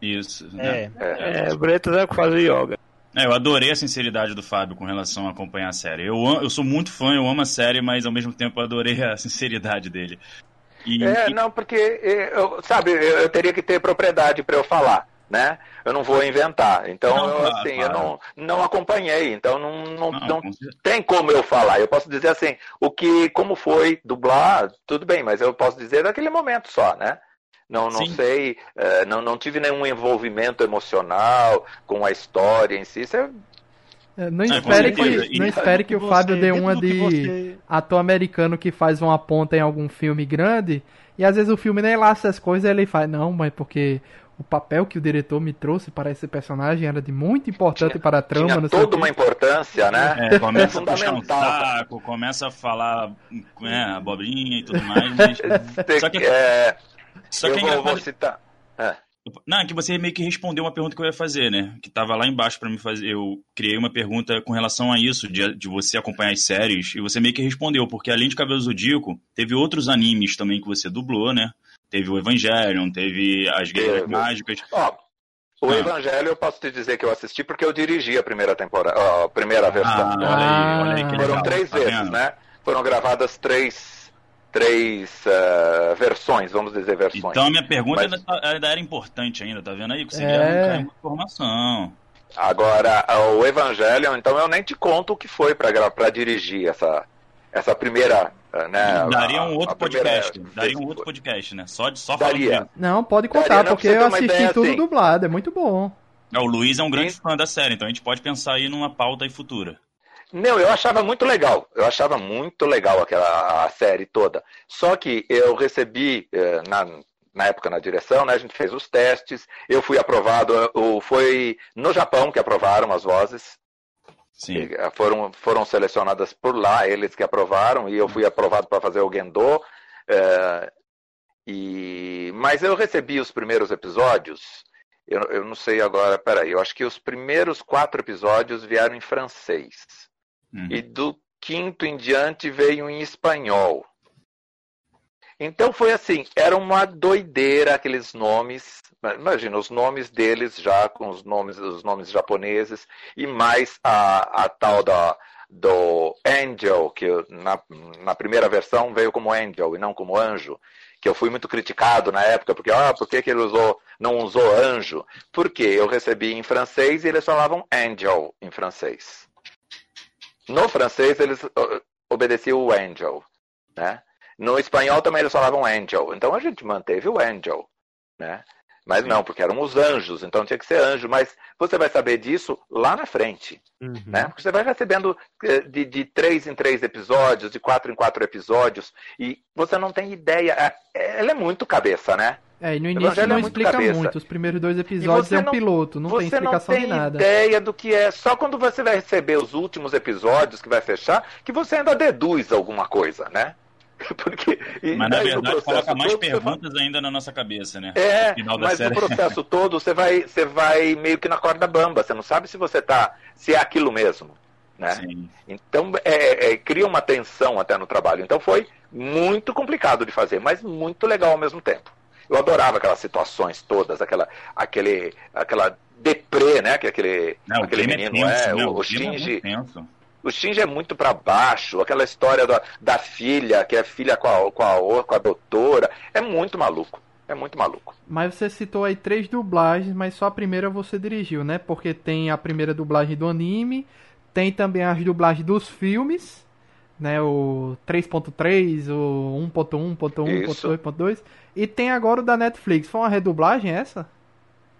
Isso. né? É. é, Bretas é que faz o yoga. É, eu adorei a sinceridade do Fábio com relação a acompanhar a série. Eu, eu sou muito fã, eu amo a série, mas ao mesmo tempo adorei a sinceridade dele. E, É, e- não, porque, é, eu, sabe, eu, teria que ter propriedade para eu falar, né? Eu não vou inventar. Então, Não, eu, claro, assim, claro. eu não, não acompanhei. Então, não, não, Não, não com tem como eu falar. Eu posso dizer assim, o que, como foi dublar, tudo bem, mas eu posso dizer daquele momento só, né? Não, não Sim. sei, eh, não, não tive nenhum envolvimento emocional com a história em si. Isso é É, Não É, espere certeza. que, não espere que o Você- Fábio dê uma de você- ator americano que faz uma ponta em algum filme grande e às vezes o filme nem lá essas coisas ele faz, não, mas porque o papel que o diretor me trouxe para esse personagem era de muito importante para a trama, tinha toda uma importância, né? É, começa a puxar um saco, começa a falar né, abobrinha e tudo mais, mas. Só que, É, só eu que é vou, vou engraçado. citar. É. Não, é que você meio que respondeu uma pergunta que eu ia fazer, né? Que tava lá embaixo pra me fazer. Eu criei uma pergunta com relação a isso, de, de você acompanhar as séries, e você meio que respondeu, porque além de Cabelo Zodíaco, teve outros animes também que você dublou, né? Teve o Evangelion, teve as Guerreiras Teve. Mágicas. Ó, o Ah. Evangelho eu posso te dizer que eu assisti porque eu dirigi a primeira temporada, a primeira versão. Ah, olha aí, olha aí que Ah. legal. Foram três tá vezes, vendo? né? Foram gravadas três, três eh, versões, vamos dizer versões. Então a minha pergunta Mas- ainda, tá- ainda era importante ainda, tá vendo aí? Consegui É. arrancar informação. Agora, o Evangelion, então eu nem te conto o que foi para dirigir essa, essa primeira. eh, Né, Daria um outro primeira podcast. vez Daria um outro podcast, né? Só, de, só Daria. Não, pode contar, Daria, não, porque eu assisti tudo assim. dublado, é muito bom. É, o Luiz é um grande Sim. fã da série, então a gente pode pensar aí numa pauta aí futura. Não, eu achava muito legal. Eu achava muito legal aquela série toda. Só que eu recebi eh, na, na época na direção, né? A gente fez os testes. Eu fui aprovado. Foi no Japão que aprovaram as vozes. Sim. Eh, Foram, foram selecionadas por lá, eles que aprovaram, e eu fui aprovado para fazer o Gendo. eh, e, mas eu recebi os primeiros episódios. Eu, eu não sei agora, peraí, eu acho que os primeiros quatro episódios vieram em francês. Uhum. E do quinto em diante veio em espanhol. Então foi assim, era uma doideira aqueles nomes. Imagina, os nomes deles já com os nomes, os nomes japoneses, e mais a, a tal da, do Angel, que na, na primeira versão veio como Angel e não como anjo, que eu fui muito criticado na época, porque, ah, por que, que ele usou, não usou anjo? Porque eu recebi em francês e eles falavam Angel em francês. No francês eles uh, obedeciam o Angel, né? No espanhol também eles falavam Angel. Então a gente manteve o Angel, né? Mas Sim. não, porque eram os anjos, então tinha que ser anjo. Mas você vai saber disso lá na frente. Uhum. Né? Porque você vai recebendo eh, de, de três em três episódios, de quatro em quatro episódios, e você não tem ideia. É, ela é muito cabeça, né? É, e no início não é muito explica cabeça. muito. Os primeiros dois episódios é um não, piloto, não tem explicação não tem de nada. ideia do que é. Só quando você vai receber os últimos episódios que vai fechar, que você ainda deduz alguma coisa, né? Porque, mas na verdade coloca mais perguntas vai... ainda na nossa cabeça, né? É, mas série. no processo todo você vai, você vai meio que na corda bamba, você não sabe se você tá, se é aquilo mesmo. Né? Sim. Então é, é, cria uma tensão até no trabalho. Então foi muito complicado de fazer, mas muito legal ao mesmo tempo. Eu adorava aquelas situações todas, aquela, aquele, aquela deprê, né? Que aquele, não, aquele é menino é, é, o, o Shinji. O Shinji é muito para baixo, aquela história da, da filha, que é filha com a, com, a, com a doutora, é muito maluco. É muito maluco. Mas você citou aí três dublagens, mas só a primeira você dirigiu, né? Porque tem a primeira dublagem do anime, tem também as dublagens dos filmes, né? O 3.3, o 1.1.1.2.2 e tem agora o da Netflix. Foi uma redublagem essa?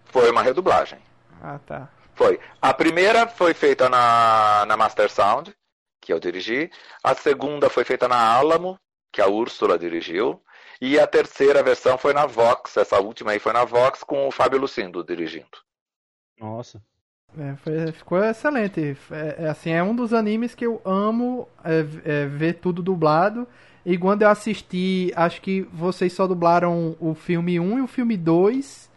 Foi uma redublagem. Ah, tá. Foi. A primeira foi feita na, na Master Sound, que eu dirigi. A segunda foi feita na Alamo, que a Úrsula dirigiu. E a terceira versão foi na Vox, essa última aí foi na Vox, com o Fábio Lucindo dirigindo. Nossa. É, foi, ficou excelente. É, é, assim, é um dos animes que eu amo é, é, ver tudo dublado. E quando eu assisti, acho que vocês só dublaram o filme 1 e o filme 2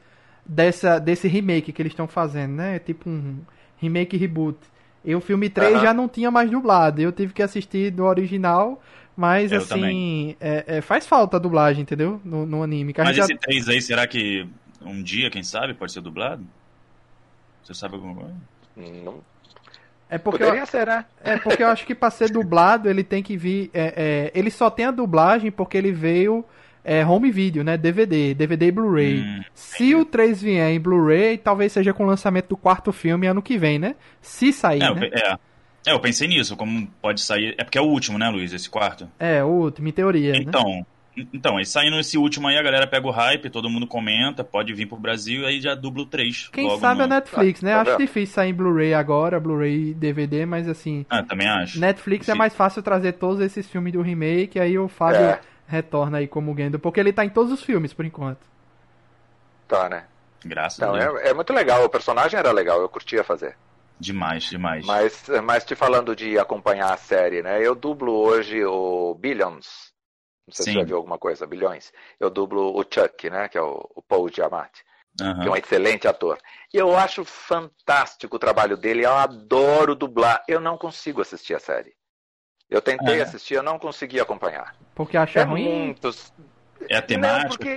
dessa, desse remake que eles estão fazendo, né? Tipo um remake reboot. E o filme 3 já não tinha mais dublado. Eu tive que assistir do original. Mas eu assim, é, é, faz falta a dublagem, entendeu? No, no anime. mas esse já... 3 aí, será que um dia, quem sabe, pode ser dublado? Você sabe alguma coisa? Não. É porque Poderia eu, ser, né? É porque eu acho que para ser dublado ele tem que vir. É, é, ele só tem a dublagem porque ele veio é, home video, né? DVD, DVD e Blu-ray. Hum, Se o 3 vier em Blu-ray, talvez seja com o lançamento do quarto filme ano que vem, né? Se sair. É, né? é. é, eu pensei nisso, como pode sair. É porque é o último, né, Luiz? Esse quarto? É, o último, em teoria. Então. Né? Então, aí saindo esse último aí, a galera pega o hype, todo mundo comenta, pode vir pro Brasil e aí já dubla o 3. Quem sabe no... a Netflix, né? Ah, acho difícil sair em Blu-ray agora, Blu-ray e DVD, mas assim. Ah, também acho. Netflix é mais fácil trazer todos esses filmes do remake, aí o Fábio é. Retorna aí como Gendo, porque ele tá em todos os filmes por enquanto. Tá, né? Graças então, a Deus. É, é muito legal, o personagem era legal, eu curtia fazer. Demais, demais. Mas, mas te falando de acompanhar a série, né? Eu dublo hoje o Billions não sei Sim. se você já viu alguma coisa, Bilhões. Eu dublo o Chuck, né? Que é o, o Paul Giamatti. Uhum. Que é um excelente ator. E eu acho fantástico o trabalho dele. Eu adoro dublar. Eu não consigo assistir a série. Eu tentei é. assistir, eu não consegui acompanhar. Porque acha é ruim? Muitos, é a temática? Não, porque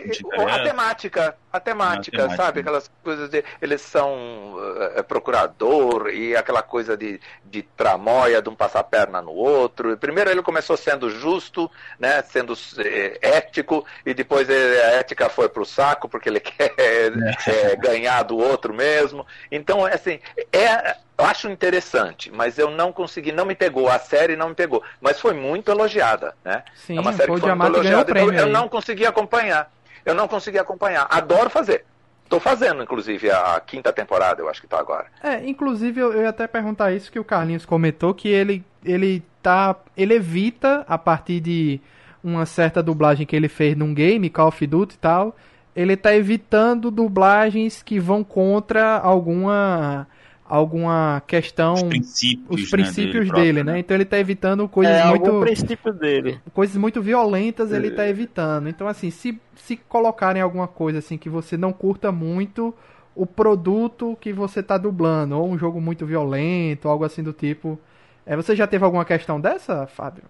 a temática, a temática, temática, sabe? Aquelas coisas de. Eles são é, procurador e aquela coisa de, de tramóia de um passar perna no outro. Primeiro ele começou sendo justo, né? Sendo é, ético, e depois a ética foi pro saco porque ele quer é, ganhar do outro mesmo. Então, assim, é acho interessante, mas eu não consegui, não me pegou, a série não me pegou, mas foi muito elogiada, né? Sim, é uma série que foi muito elogiada, então eu não consegui acompanhar. Eu não consegui acompanhar. Adoro fazer. Estou fazendo, inclusive, a quinta temporada, eu acho que está agora. É, inclusive eu, eu ia até perguntar isso que o Carlinhos comentou, que ele, ele tá. ele evita, a partir de uma certa dublagem que ele fez num game, Call of Duty e tal, ele tá evitando dublagens que vão contra alguma alguma questão os princípios, os princípios né, dele, dele, né? né? Então ele tá evitando coisas é, muito princípio dele. coisas muito violentas, ele tá evitando. Então assim, se se colocarem alguma coisa assim que você não curta muito o produto que você tá dublando, ou um jogo muito violento, algo assim do tipo, é, você já teve alguma questão dessa, Fábio?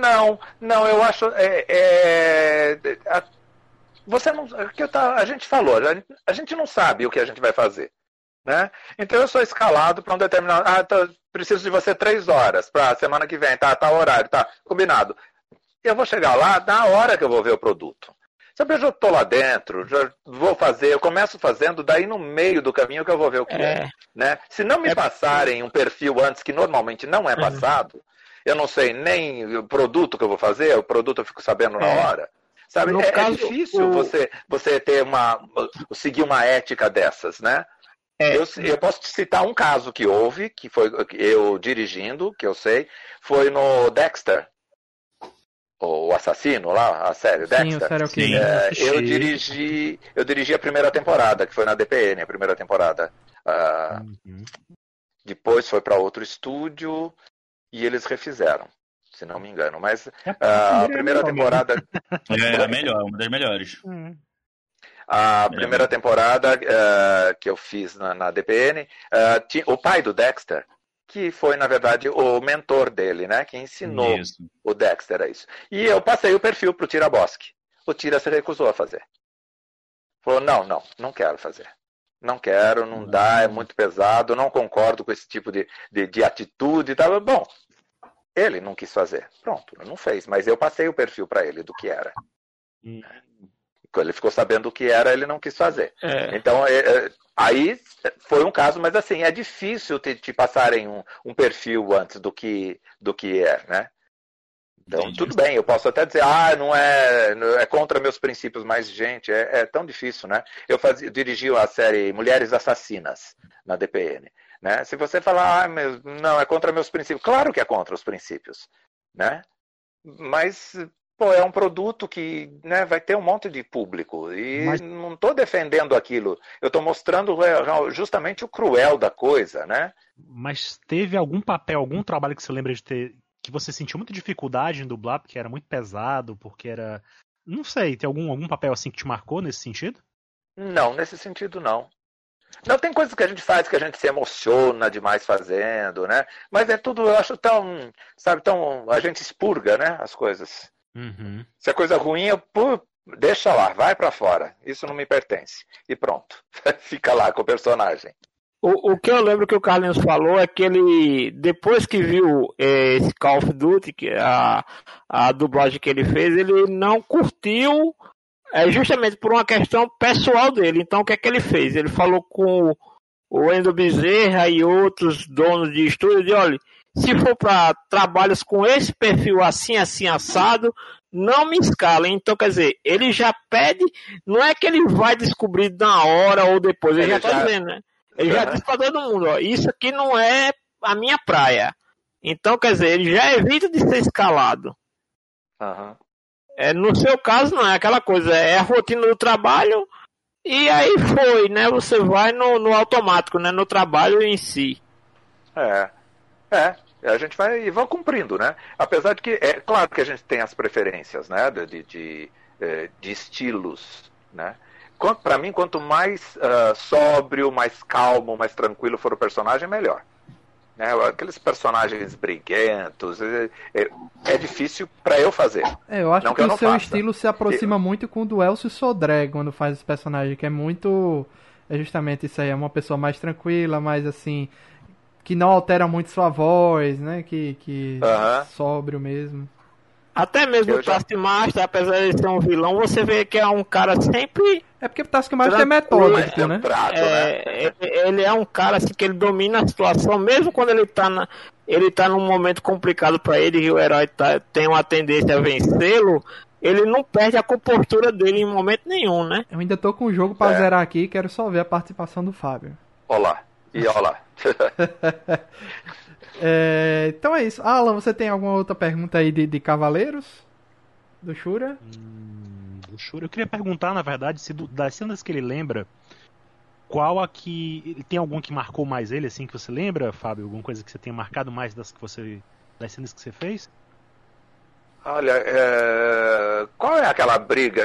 Não, não, eu acho é, é a, você não, que eu tá, a gente falou, a gente, a gente não sabe o que a gente vai fazer. Né? Então eu sou escalado para um determinado. Ah, tô, preciso de você três horas para semana que vem, tá? Tá horário, tá? Combinado. Eu vou chegar lá na hora que eu vou ver o produto. Sempre eu já estou lá dentro, já vou fazer, eu começo fazendo, daí no meio do caminho que eu vou ver o que é. é né? Se não me é passarem um perfil antes que normalmente não é uhum. passado, uhum. eu não sei nem o produto que eu vou fazer, o produto eu fico sabendo na é. hora. Sabe? No É, é caso, difícil o- você, você ter uma. seguir uma ética dessas, né? É. Eu, eu posso te citar um caso que houve, que foi eu dirigindo, que eu sei, foi no Dexter. O assassino lá, a série Sim, Dexter. serial Sim. killer. É, eu dirigi. Eu dirigi a primeira temporada, que foi na DPN, a primeira temporada. Ah, Uhum. depois foi para outro estúdio e eles refizeram, se não me engano. Mas É, ah, a é primeira mesmo. temporada. É a melhor, uma das melhores. Hum. A primeira temporada eh, que eu fiz na, na DPN, eh, ti- o pai do Dexter, que foi, na verdade, o mentor dele, né? Que ensinou Isso. o Dexter a isso. E eu passei o perfil pro Tira Bosque. O Tira se recusou a fazer. Falou, não, não, não quero fazer. Não quero, não dá, é muito pesado, não concordo com esse tipo de, de, de atitude e tal. Bom, ele não quis fazer. Pronto, não fez. Mas eu passei o perfil para ele do que era. Hum. Ele ficou sabendo o que era, ele não quis fazer. É. Então, é, é, aí foi um caso, mas assim, é difícil te, te passarem um, um perfil antes do que, do que é, né? Então, Entendi. tudo bem, eu posso até dizer, ah, não é, não é contra meus princípios, mas, gente, é, é tão difícil, né? Eu, fazia, dirigi a série Mulheres Assassinas na DPN, né? Se você falar, ah, meu, não, é contra meus princípios, claro que é contra os princípios, né? Mas, pô, é um produto que né, vai ter um monte de público e Mas- não estou defendendo aquilo, eu estou mostrando é, justamente o cruel da coisa, né? Mas teve algum papel, algum trabalho que você lembra de ter que você sentiu muita dificuldade em dublar porque era muito pesado, porque era. Não sei, tem algum, algum papel assim que te marcou nesse sentido? Não, nesse sentido não. Não, tem coisas que a gente faz que a gente se emociona demais fazendo, né? Mas é tudo, eu acho tão, sabe, tão. A gente expurga, né? As coisas. Uhum. Se é coisa ruim, eu, pô, deixa lá, vai pra fora. Isso não me pertence. E pronto. Fica lá com o personagem. O, o que eu lembro que o Carlinhos falou é que ele, depois que viu eh, esse Call of Duty, que a, a dublagem que ele fez, ele não curtiu, é, justamente por uma questão pessoal dele. Então, o que é que ele fez? Ele falou com o- o Endo Bezerra e outros donos de estúdio, de olha, se for para trabalhos com esse perfil assim, assim, assado, não me escalem. Então, quer dizer, ele já pede, não é que ele vai descobrir na hora ou depois, ele, Ele já tá já- dizendo, né? Ele já disse pra todo mundo, ó, isso aqui não é a minha praia. Então, quer dizer, ele já evita de ser escalado. Aham. É, no seu caso, não, é aquela coisa, é a rotina do trabalho e aí foi, né? Você vai no, no automático, né? No trabalho em si. É. É. A gente vai e vai cumprindo, né? Apesar de que é claro que a gente tem as preferências, né? De, de, de, de estilos, né? Para mim, quanto mais ah, sóbrio, mais calmo, mais tranquilo for o personagem, melhor. Né? Aqueles personagens briguentos, é, é- é difícil para eu fazer. É, eu acho que, que eu o seu faça. estilo se aproxima muito com o do Elcio Sodré quando faz esse personagem, que é muito. É justamente isso aí, é uma pessoa mais tranquila, mais assim. Que não altera muito sua voz, né? Que, que Aham. sóbrio mesmo. Até mesmo Eu o já- Taskmaster, apesar de ser um vilão, você vê que é um cara sempre É porque o Taskmaster é metódico, né? Centrado, né? É, é- ele é um cara assim, que ele domina a situação, mesmo quando ele tá, na, ele tá num momento complicado pra ele e o herói tá- tem uma tendência a vencê-lo, ele não perde a compostura dele em momento nenhum, né? Eu ainda tô com o jogo pra É. zerar aqui e quero só ver a participação do Fábio. Olá. E olá. É, então é isso. Alan, você tem alguma outra pergunta aí de, de Cavaleiros? Do Shura? Hum, do Shura. Eu queria perguntar, na verdade, se do- das cenas que ele lembra, qual a que. Tem algum que marcou mais ele, assim, que você lembra, Fábio? Alguma coisa que você tenha marcado mais das que você. das cenas que você fez? Olha, é, qual é aquela briga?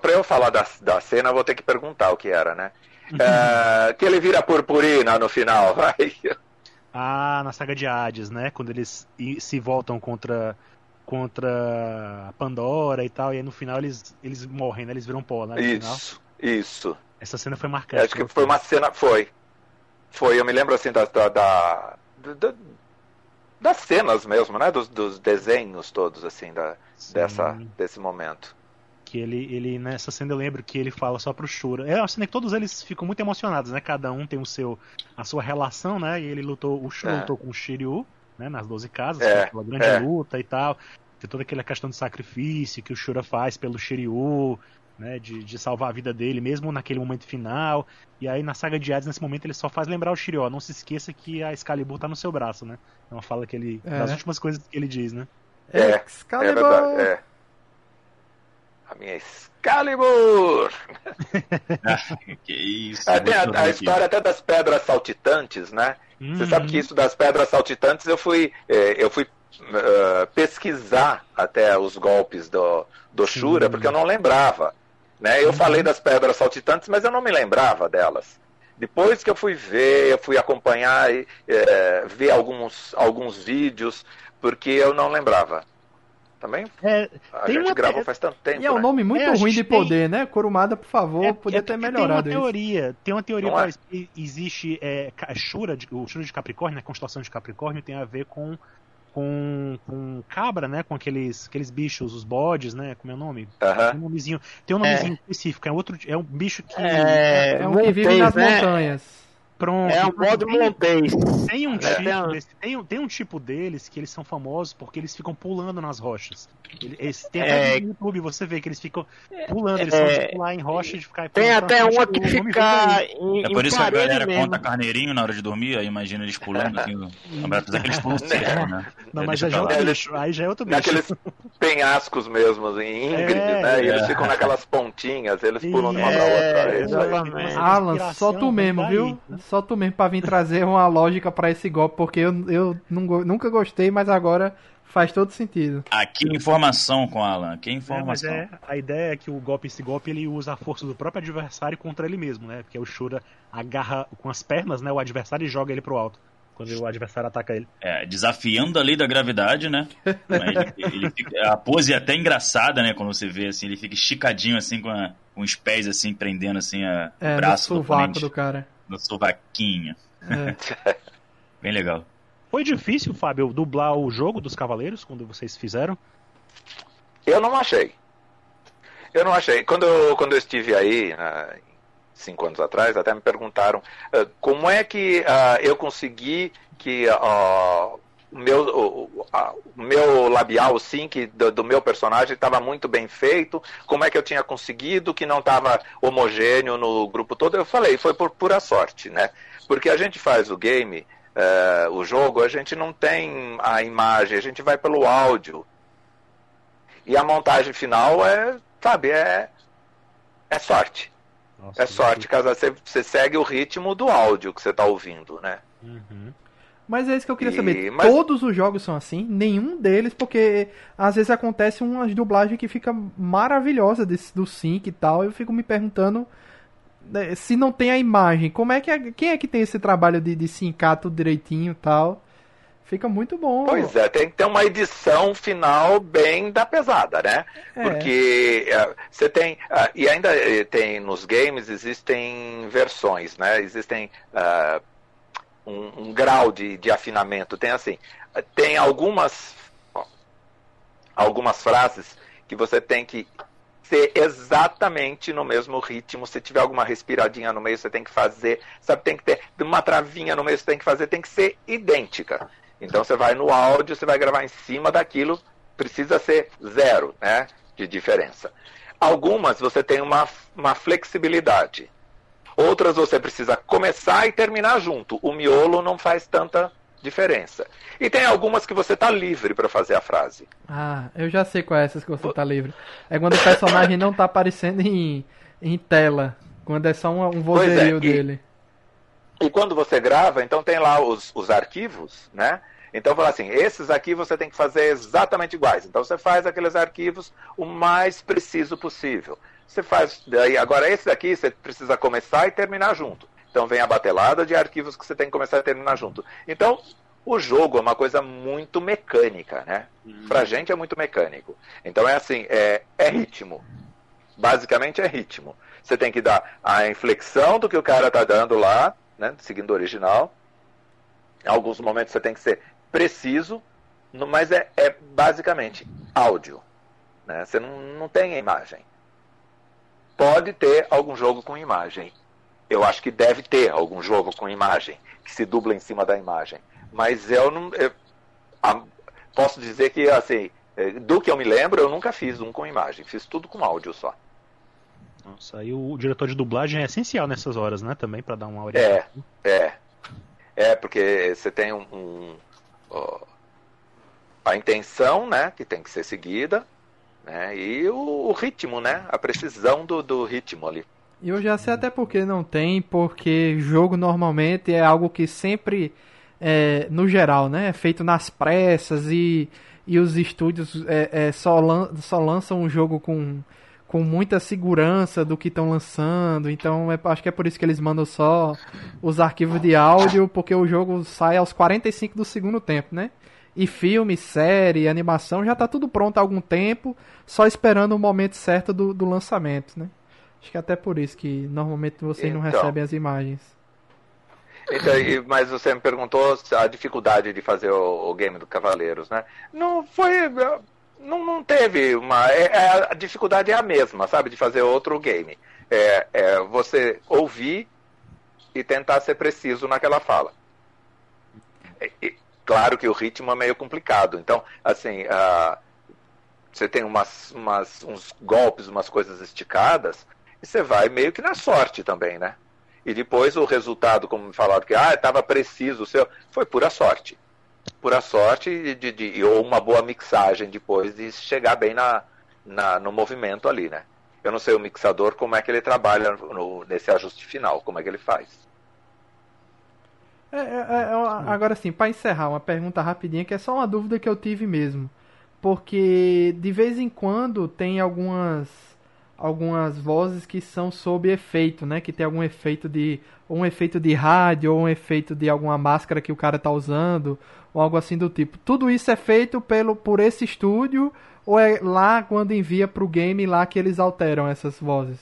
Para eu falar da, da cena, eu vou ter que perguntar o que era, né? É, que ele vira purpurina no final. Ai, Ah, na saga de Hades, né? Quando eles se voltam contra contra Pandora e tal, e aí no final eles, eles morrem, né? Eles viram pó, né? No final. Isso, isso. Essa cena foi marcante. Acho que foi uma cena. Foi. Foi, eu me lembro assim da. da, da- da- das cenas mesmo, né? Dos, dos desenhos todos, assim, da, Sim, dessa, desse momento. Que ele, ele, nessa cena eu lembro que ele fala só pro Shura. É uma cena que todos eles ficam muito emocionados, né? Cada um tem o seu, a sua relação, né? E ele lutou, o Shura É. lutou com o Shiryu, né? Nas 12 casas, É, foi aquela grande é. luta e tal. Tem toda aquela questão de sacrifício que o Shura faz pelo Shiryu, né, de, de salvar a vida dele, mesmo naquele momento final. E aí na saga de Hades, nesse momento, ele só faz lembrar o Shiryu, não se esqueça que a Excalibur tá no seu braço, né? É uma fala que ele. É. das últimas coisas que ele diz, né? É, é Excalibur! verdade. É. A minha Excalibur! que isso. É, tem a, a história até das pedras saltitantes, né? Você Uhum. sabe que isso das pedras saltitantes eu fui, eh, eu fui eh, pesquisar até os golpes do, do Shura, Sim. porque eu não lembrava. Né? Eu Uhum. falei das pedras saltitantes, mas eu não me lembrava delas. Depois que eu fui ver, eu fui acompanhar e eh, ver alguns, alguns vídeos, porque eu não lembrava. Também É, a Tem gente uma- gravou faz tanto tempo. E é um né? nome muito É, ruim de poder, né? Kurumada, por favor, É, podia é ter melhorado tem uma isso. teoria, tem uma teoria Não é? existe é, Shura, de- o Shura de Capricórnio, né, a constelação de Capricórnio tem a ver com com, com cabra, né, com aqueles aqueles bichos, os bodes, né, como é o nome? Tem um nomezinho, tem um nomezinho específico, é outro, é um bicho que É, É um que vive nas né? montanhas. Pronto. É um modo montês. Tem um, É. tipo Tem um- desse, tem, tem tipo deles que eles são famosos porque eles ficam pulando nas rochas. Ele- Eles, tem É. até no YouTube, você vê que eles ficam pulando, eles É. são de pular em rocha de ficar Tem até uma que fica em, É por isso que a galera mesmo. conta carneirinho na hora de dormir, aí imagina eles pulando assim, aqueles pulos certos, né? Não, É, mas aí já é lá. outro bicho. Aí já é outro bicho. Naqueles penhascos mesmo, em íngreme, É, né? E eles é. ficam naquelas pontinhas, eles pulam de uma É, pra outra. É exatamente. Alan, só tu mesmo, daí. viu? Só tu mesmo pra vir trazer uma lógica pra esse golpe, porque eu, eu nunca gostei, mas agora faz todo sentido. Aqui informação com Alan, aqui É, mas informação. é, a ideia é que o golpe, esse golpe, ele usa a força do próprio adversário contra ele mesmo, né? Porque o Shura agarra com as pernas, né, o adversário e joga ele pro alto. Quando o adversário ataca ele. É, desafiando a lei da gravidade, né? Mas ele- ele fica- a pose é até engraçada, né? Quando você vê assim, ele fica esticadinho assim com, a- com os pés assim, prendendo assim a, É, o no braço do do cara. No sovaquinho. É. Bem legal. Foi difícil, Fábio, dublar o jogo dos Cavaleiros quando vocês fizeram? Eu não achei. Eu não achei. Quando eu, quando eu estive aí, né, cinco anos atrás, até me perguntaram ah, como é que ah, eu consegui que ah, o meu, o, a- o meu labial, o sync do, do meu personagem estava muito bem feito, como é que eu tinha conseguido que não estava homogêneo no grupo todo. Eu falei, foi por pura sorte, né? Porque a gente faz o game, eh, o jogo, a gente não tem a imagem, a gente vai pelo áudio. E a montagem final é, sabe, é, é sorte. Nossa, É sorte, caso você, você segue o ritmo do áudio que você está ouvindo, né? Uhum. Mas é isso que eu queria E- saber. mas- Todos os jogos são assim? Nenhum deles, porque às vezes acontece umas dublagens que fica maravilhosa desse, do sync e tal. Eu fico me perguntando né, se não tem a imagem. Como é que é, quem é que tem esse trabalho de, de sincar tudo direitinho e tal? Fica muito bom. Pois é, tem que ter uma edição final bem da pesada, né? É. Porque eh, você tem. ah, e ainda eh, tem nos games existem versões, né? Existem ah, um, um grau de, de afinamento. Tem assim, tem algumas algumas frases que você tem que ser exatamente no mesmo ritmo. Se tiver alguma respiradinha no meio, você tem que fazer. Sabe, tem que ter uma travinha no meio, você tem que fazer, tem que ser idêntica. Então você vai no áudio, você vai gravar em cima daquilo, precisa ser zero, né? De diferença. Algumas você tem uma, uma flexibilidade. Outras você precisa começar e terminar junto. O miolo não faz tanta diferença. E tem algumas que você está livre para fazer a frase. Ah, eu já sei qual é essas que você tá livre. É quando o personagem não tá aparecendo em, em tela. Quando é só um, um é, vozerio e- dele. E quando você grava, então tem lá os, os arquivos, né? Então fala assim, esses aqui você tem que fazer exatamente iguais. Então você faz aqueles arquivos o mais preciso possível. Você faz, daí agora esse daqui você precisa começar e terminar junto. Então vem a batelada de arquivos que você tem que começar e terminar junto. Então o jogo é uma coisa muito mecânica, né? Pra gente é muito mecânico. Então é assim, é, é ritmo. Basicamente é ritmo. Você tem que dar a inflexão do que o cara tá dando lá, né? Seguindo o original. Em alguns momentos você tem que ser preciso, mas é, é basicamente áudio. Né? Você não, não tem a imagem. Pode ter algum jogo com imagem. Eu acho que deve ter algum jogo com imagem, que se dubla em cima da imagem. Mas eu não. eu- a- posso dizer que, assim, É, do que eu me lembro, eu nunca fiz um com imagem, fiz tudo com áudio só. Nossa, aí o diretor de dublagem é essencial nessas horas, né? Também para dar uma É, orientação. é. É, porque você tem um. um, ó, a intenção, né, que tem que ser seguida, né, e o, o ritmo, né, a precisão do, do ritmo ali. E eu já sei até porque não tem, porque jogo normalmente é algo que sempre, é, no geral, né, é feito nas pressas e, e os estúdios é, é, só, lan só lançam um jogo com, com muita segurança do que estão lançando. Então é, acho que é por isso que eles mandam só os arquivos de áudio, porque o jogo sai aos 45 do segundo tempo, né? E filme, série, animação já tá tudo pronto há algum tempo, só esperando o momento certo do, do lançamento, né? Acho que é até por isso que normalmente vocês não Então. recebem as imagens. Então, mas você me perguntou a dificuldade de fazer o, o game do Cavaleiros, né? Não foi. Não, não teve uma. é- é- a dificuldade é a mesma, sabe? De fazer outro game. É, é você ouvir e tentar ser preciso naquela fala. E claro que o ritmo é meio complicado. Então, assim, ah, você tem umas, umas, uns golpes, umas coisas esticadas, e você vai meio que na sorte também, né? E depois o resultado, como me falaram que ah, estava preciso seu, foi pura sorte. Pura sorte de, de, de- ou uma boa mixagem depois de chegar bem na, na, no movimento ali, né? Eu não sei o mixador como é que ele trabalha no- nesse ajuste final, como é que ele faz. É, é, é, é, agora sim, para encerrar, uma pergunta rapidinha que é só uma dúvida que eu tive mesmo. Porque de vez em quando tem algumas algumas vozes que são sob efeito, né? Que tem algum efeito de ou um efeito de rádio ou um efeito de alguma máscara que o cara tá usando ou algo assim do tipo. Tudo isso é feito pelo por esse estúdio ou é lá quando envia pro game lá que eles alteram essas vozes?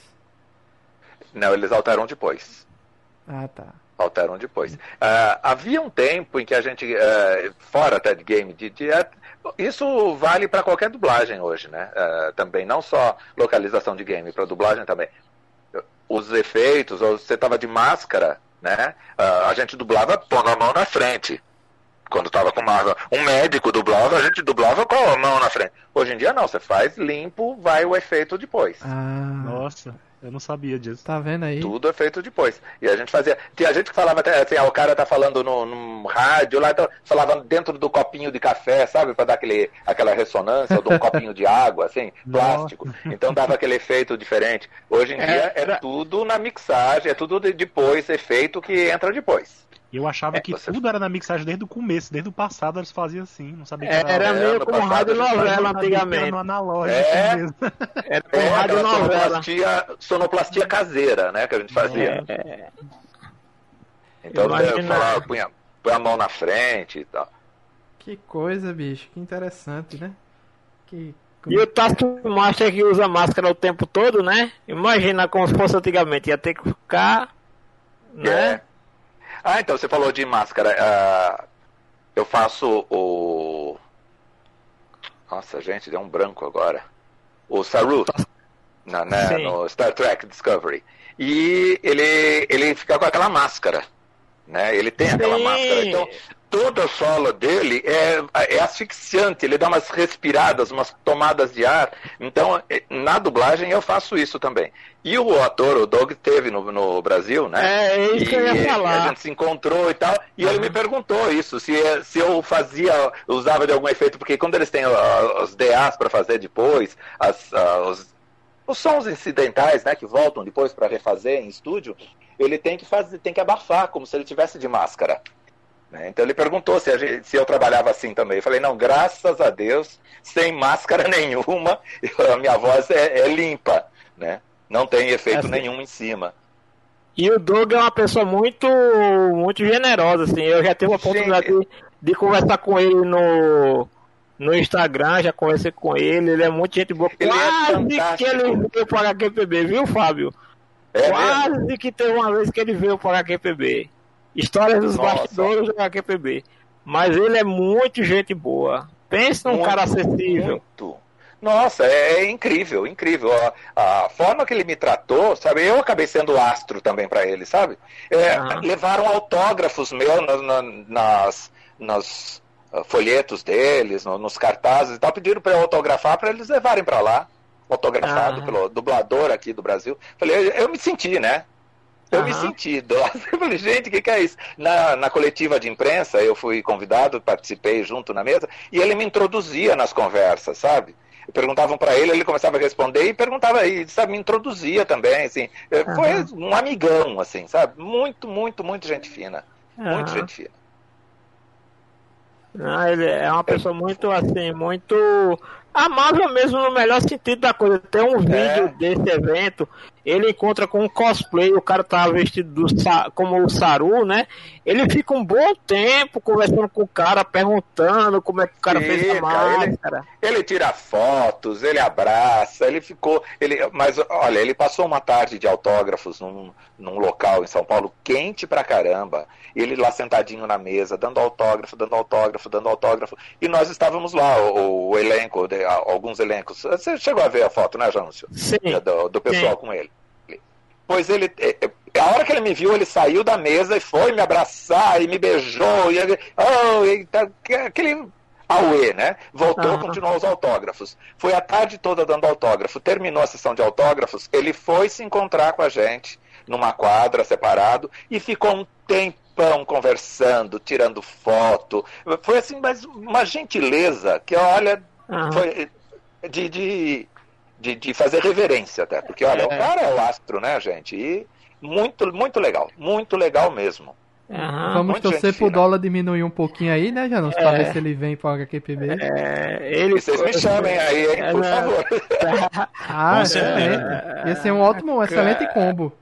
Não, eles alteram depois. Ah, tá. Alteram depois. Ah, havia um tempo em que a gente, ah, fora até de game, de, de- é, isso vale para qualquer dublagem hoje, né? Ah, também, não só localização de game, para dublagem também. Os efeitos, ou você estava de máscara, né? Ah, a gente dublava pondo a mão na frente. Quando estava com máscara. Um médico dublava, a gente dublava com a mão na frente. Hoje em dia não, você faz limpo, vai o efeito depois. Ah, Nossa, eu não sabia disso. tá vendo aí? Tudo é feito depois. E a gente fazia. Tinha gente que falava até assim, ah, o cara tá falando no, no rádio lá, então falava dentro do copinho de café, sabe? Pra dar aquele, aquela ressonância, ou de um copinho de água, assim, plástico. Então dava aquele efeito diferente. Hoje em É, dia é era- tudo na mixagem, é tudo de- depois, efeito que entra depois. E eu achava É, que você- tudo era na mixagem desde o começo, desde o passado eles faziam assim. Não sabia que Era É, meio como rádio Eu novela era antigamente. no analógico É. mesmo. Era como É, rádio aquela novela. sonoplastia, sonoplastia caseira, né? Que a gente fazia. É, Então você Imagina- falava, punha, punha a mão na frente e tal. Que coisa, bicho. Que interessante, né? Que... E o Taskmaster que usa máscara o tempo todo, né? Imagina como se fosse antigamente. Ia ter que ficar. Né? Ah, então você falou de máscara. ah, eu faço o. Nossa, gente, deu um branco agora. O Saru, na, Sim. no Star Trek Discovery. E ele, ele fica com aquela máscara. Né? Ele tem aquela Sim. máscara. Então, toda a sola dele é, é asfixiante, ele dá umas respiradas, umas tomadas de ar. Então, eh, na dublagem eu faço isso também. E o ator, o Doug, teve no, no Brasil, né? É, é isso que eu ia E falar. A gente se encontrou e tal, e ele me perguntou isso, se, se eu fazia, usava de algum efeito, porque quando eles têm os DAs para fazer depois, as, os, os sons incidentais, né, que voltam depois para refazer em estúdio, ele tem que fazer, tem que abafar, como se ele tivesse de máscara. Né? Então ele perguntou se, gente- se eu trabalhava assim também. Eu falei, não, graças a Deus, sem máscara nenhuma, a minha voz é, é limpa, né? Não tem efeito Assim. nenhum em cima. E o Doug é uma pessoa muito, muito generosa, assim. Eu já tive a oportunidade de, de conversar com ele no, no Instagram, já conversei com ele, ele é muito gente boa. Ele é Quase que fantástico. ele veio para a HQPB, viu, Fábio? É Quase mesmo? que teve uma vez que ele veio para a HQPB. Histórias dos Nossa. bastidores da HQPB. Mas ele é muito gente boa. Pense num Muito, cara acessível. Muito. Nossa, é, é incrível, incrível. A, a forma que ele me tratou, sabe? Eu acabei sendo astro também para ele, sabe? É, Aham. Levaram autógrafos meus nas, na- nas, nas, folhetos deles, no, nos cartazes e tal, pediram para eu autografar para eles levarem para lá, autografado Ah. pelo dublador aqui do Brasil. Falei, eu, eu me senti, né? Eu me Aham. senti idoso. Eu falei, gente, o que, que é isso? Na, na coletiva de imprensa, eu fui convidado, participei junto na mesa, e ele me introduzia nas conversas, sabe? Perguntavam para ele, ele começava a responder e perguntava aí, sabe, me introduzia também, assim. Eh, Foi um amigão, assim, sabe? Muito, muito, muito gente fina. Muito Aham. gente fina. Não, ele é uma pessoa muito assim, muito amável mesmo no melhor sentido da coisa. Tem um vídeo desse evento, ele encontra com um cosplay, o cara tá vestido do, como o Saru, né? Ele fica um bom tempo conversando com o cara, perguntando como é que o cara fez a Fica, ele- máscara. Ele tira fotos, ele abraça, ele ficou. Ele, mas olha, ele passou uma tarde de autógrafos num, num local em São Paulo quente pra caramba. Ele lá sentadinho na mesa, dando autógrafo, dando autógrafo, dando autógrafo. E nós estávamos lá, o, o elenco, de- alguns elencos. Você chegou a ver a foto, né, Janúncio? Sim. Do, do pessoal Sim. com ele. Pois ele. é, é, A hora que ele me viu, ele saiu da mesa e foi me abraçar e me beijou. E, ele- oh, e tá- aquele auê, né? Voltou, Aham. continuou os autógrafos. Foi a tarde toda dando autógrafo. Terminou a sessão de autógrafos, ele foi se encontrar com a gente numa quadra separado e ficou um tempão conversando, tirando foto. Foi assim, mas uma gentileza que, olha, Aham. foi de, de, de, de fazer reverência até. Porque, olha, É. o cara é o astro, né, gente? E muito, muito legal. Muito legal mesmo. Aham. Vamos torcer pro dólar diminuir um pouquinho aí, né, Janus? Pra É. ver se ele vem pro HQPB. É, ele E vocês me chamem aí, hein, É, por não. favor. Ah, excelente. Ia ser um ótimo, um excelente combo.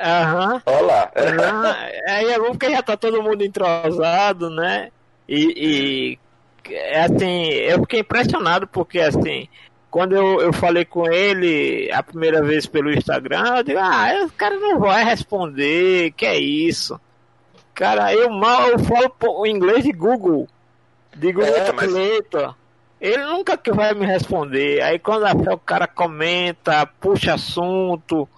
Aham. Olá. Não, aí é bom porque já tá todo mundo entrosado, né? E, e é assim, eu fiquei impressionado porque assim, quando eu, eu falei com ele a primeira vez pelo Instagram, eu digo, ah, o cara não vai responder, que é isso? Cara, eu mal eu falo o inglês de Google, de Google É. Ele nunca que vai me responder. Aí quando o cara comenta, puxa assunto,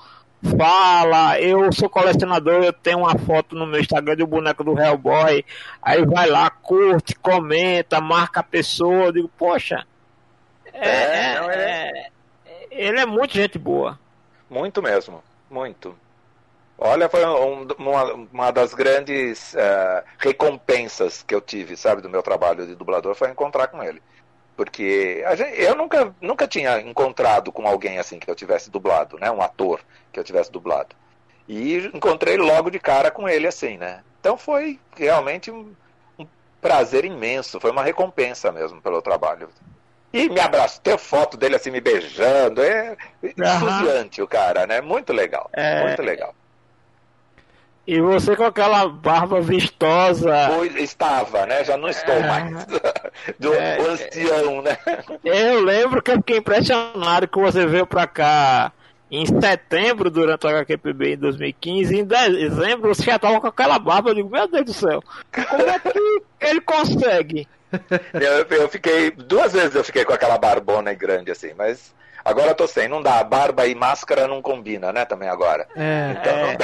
fala, eu sou colecionador, eu tenho uma foto no meu Instagram do boneco do Hellboy, aí vai lá, curte, comenta, marca a pessoa, eu digo, poxa, é, É, não, é- ele é muito gente boa. Muito mesmo. Muito. Olha, foi um- uma, uma das grandes eh, recompensas que eu tive, sabe, do meu trabalho de dublador, foi encontrar com ele. Porque gente- eu nunca, nunca tinha encontrado com alguém assim que eu tivesse dublado, né? Um ator que eu tivesse dublado. E encontrei logo de cara com ele assim, né? Então foi realmente um, um prazer imenso, foi uma recompensa mesmo pelo trabalho. E me abraçou, ter foto dele assim me beijando, é entusiante o cara, né? Muito legal, É. muito legal. E você com aquela barba vistosa, Pois estava, né? Já não estou É. mais. Do É. ancião, né? eu lembro que eu fiquei impressionado que você veio pra cá em setembro, durante o HQPB em 2015, em dezembro você já tava com aquela barba, eu digo, meu Deus do céu, como é que ele consegue? Eu, eu fiquei, duas vezes eu fiquei com aquela barbona grande assim, mas agora eu tô sem, não dá. Barba e máscara não combina, né? Também agora. É, Então É. não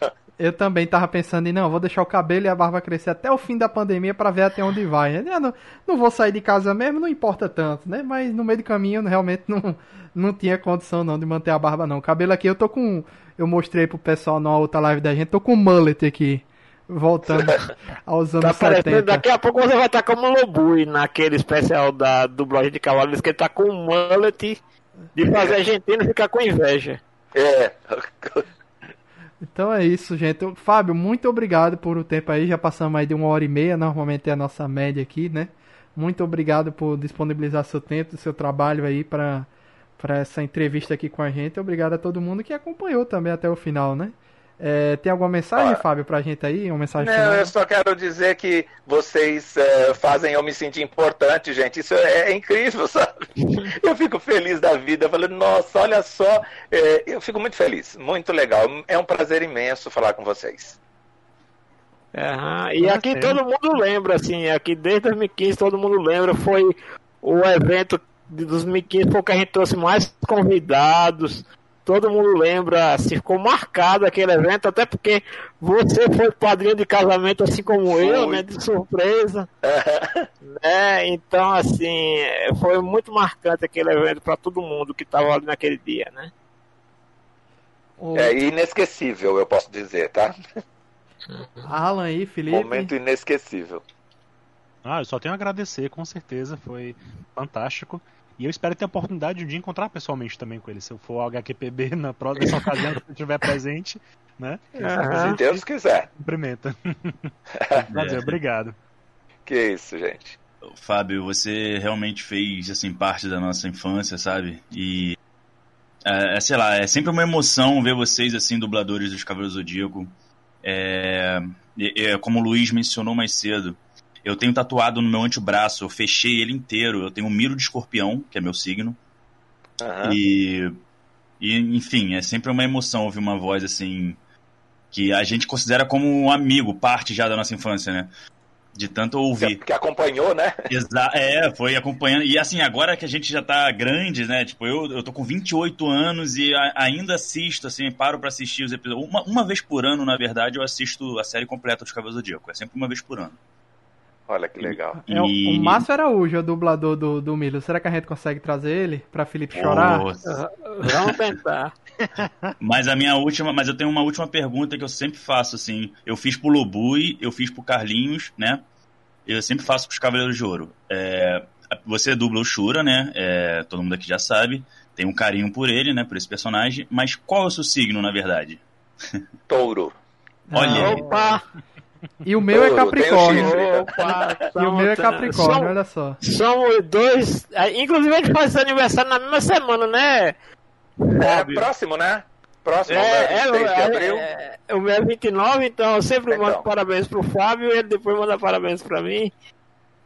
dá. eu também tava pensando em, não, vou deixar o cabelo e a barba crescer até o fim da pandemia pra ver até onde vai. né? Eu não, não vou sair de casa mesmo, não importa tanto, né? Mas no meio do caminho realmente não, não tinha condição não de manter a barba não. O cabelo aqui eu tô com, eu mostrei pro pessoal na outra live da gente, tô com um mullet aqui. Voltando aos anos Tá parecendo, 70. daqui a pouco você vai estar como Lobui naquele especial da dublagem de Cavaleiros, que ele tá com um mullet de fazer argentino ficar com inveja. É. Então é isso, gente. Fábio, muito obrigado por o tempo aí. Já passamos aí de uma hora e meia, normalmente é a nossa média aqui, né? Muito obrigado por disponibilizar seu tempo, seu trabalho aí para essa entrevista aqui com a gente. Obrigado a todo mundo que acompanhou também até o final, né? É, tem alguma mensagem, Ah. Fábio, pra gente aí? Uma mensagem Não, final? eu só quero dizer que vocês eh, fazem eu me sentir importante, gente. Isso é, é incrível, sabe? Eu fico feliz da vida, falando, nossa, olha só. eh, eu fico muito feliz, muito legal. É um prazer imenso falar com vocês. Aham, E aqui todo mundo lembra, assim, aqui desde 2015 todo mundo lembra, foi o evento de 2015 foi o que a gente trouxe mais convidados, todo mundo lembra, assim, ficou marcado aquele evento, até porque você foi padrinho de casamento assim como foi. eu, né, de surpresa. né? Então, assim, foi muito marcante aquele evento para todo mundo que estava ali naquele dia, né? É inesquecível, eu posso dizer, tá? Alan e Felipe. Momento inesquecível. Ah, eu só tenho a agradecer, com certeza, foi fantástico. E eu espero ter a oportunidade de encontrar pessoalmente também com ele. Se eu for ao HQPB na próxima ocasião que eu estiver presente, né? Uhum. Se Deus quiser. Cumprimenta. Prazer, é. obrigado. Que isso, gente. Fábio, você realmente fez assim parte da nossa infância, sabe? E é, é sei lá, é sempre uma emoção ver vocês assim dubladores dos Cavaleiros do Zodíaco. É, é, como o Luiz mencionou mais cedo, eu tenho tatuado no meu antebraço, eu fechei ele inteiro. Eu tenho um miro de escorpião, que é meu signo. Uhum. E, e, enfim, é sempre uma emoção ouvir uma voz assim. Que a gente considera como um amigo, parte já da nossa infância, né? De tanto ouvir. Que, que acompanhou, né? Exa é, foi acompanhando. E assim, agora que a gente já tá grande, né? Tipo, eu, eu tô com 28 anos e a, ainda assisto, assim, paro para assistir os episódios. Uma, uma vez por ano, na verdade, eu assisto a série completa dos Cavaleiros do Zodíaco. É sempre uma vez por ano. Olha que legal. É, e... O Márcio Araújo, o dublador do, do Milo. Será que a gente consegue trazer ele pra Felipe chorar? Vamos tentar. mas a minha última, mas eu tenho uma última pergunta que eu sempre faço assim. Eu fiz pro Lobui, eu fiz pro Carlinhos, né? Eu sempre faço pros Cavaleiros de Ouro. É, você dubla o Shura, né? É, todo mundo aqui já sabe. Tem um carinho por ele, né? Por esse personagem. Mas qual é o seu signo, na verdade? Touro. Olha. Opa! E o meu é Capricórnio. Opa, e o meu é Capricórnio, olha só. Somos dois. É, inclusive, a gente faz aniversário na mesma semana, né? É, próximo, né? Próximo, é, é, de abril. É, é, o meu é 29, então eu sempre então. mando parabéns pro Fábio e ele depois manda parabéns pra mim.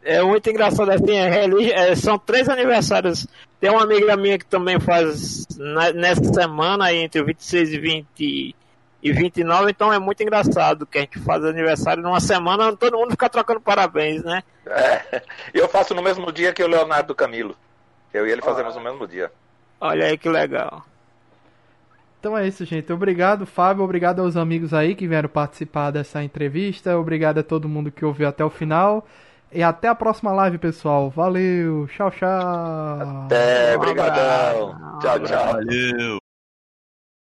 É muito engraçado assim, é, é, são três aniversários. Tem uma amiga minha que também faz na, nessa semana, entre 26 e 20 e 29, então é muito engraçado que a gente faz aniversário numa semana, todo mundo fica trocando parabéns, né? É, eu faço no mesmo dia que o Leonardo Camilo. Eu e ele fazemos no mesmo dia. Olha aí que legal. Então é isso, gente. Obrigado, Fábio. Obrigado aos amigos aí que vieram participar dessa entrevista. Obrigado a todo mundo que ouviu até o final. E até a próxima live, pessoal. Valeu. Tchau, tchau. Até. Obrigadão. Tchau, tchau. Valeu.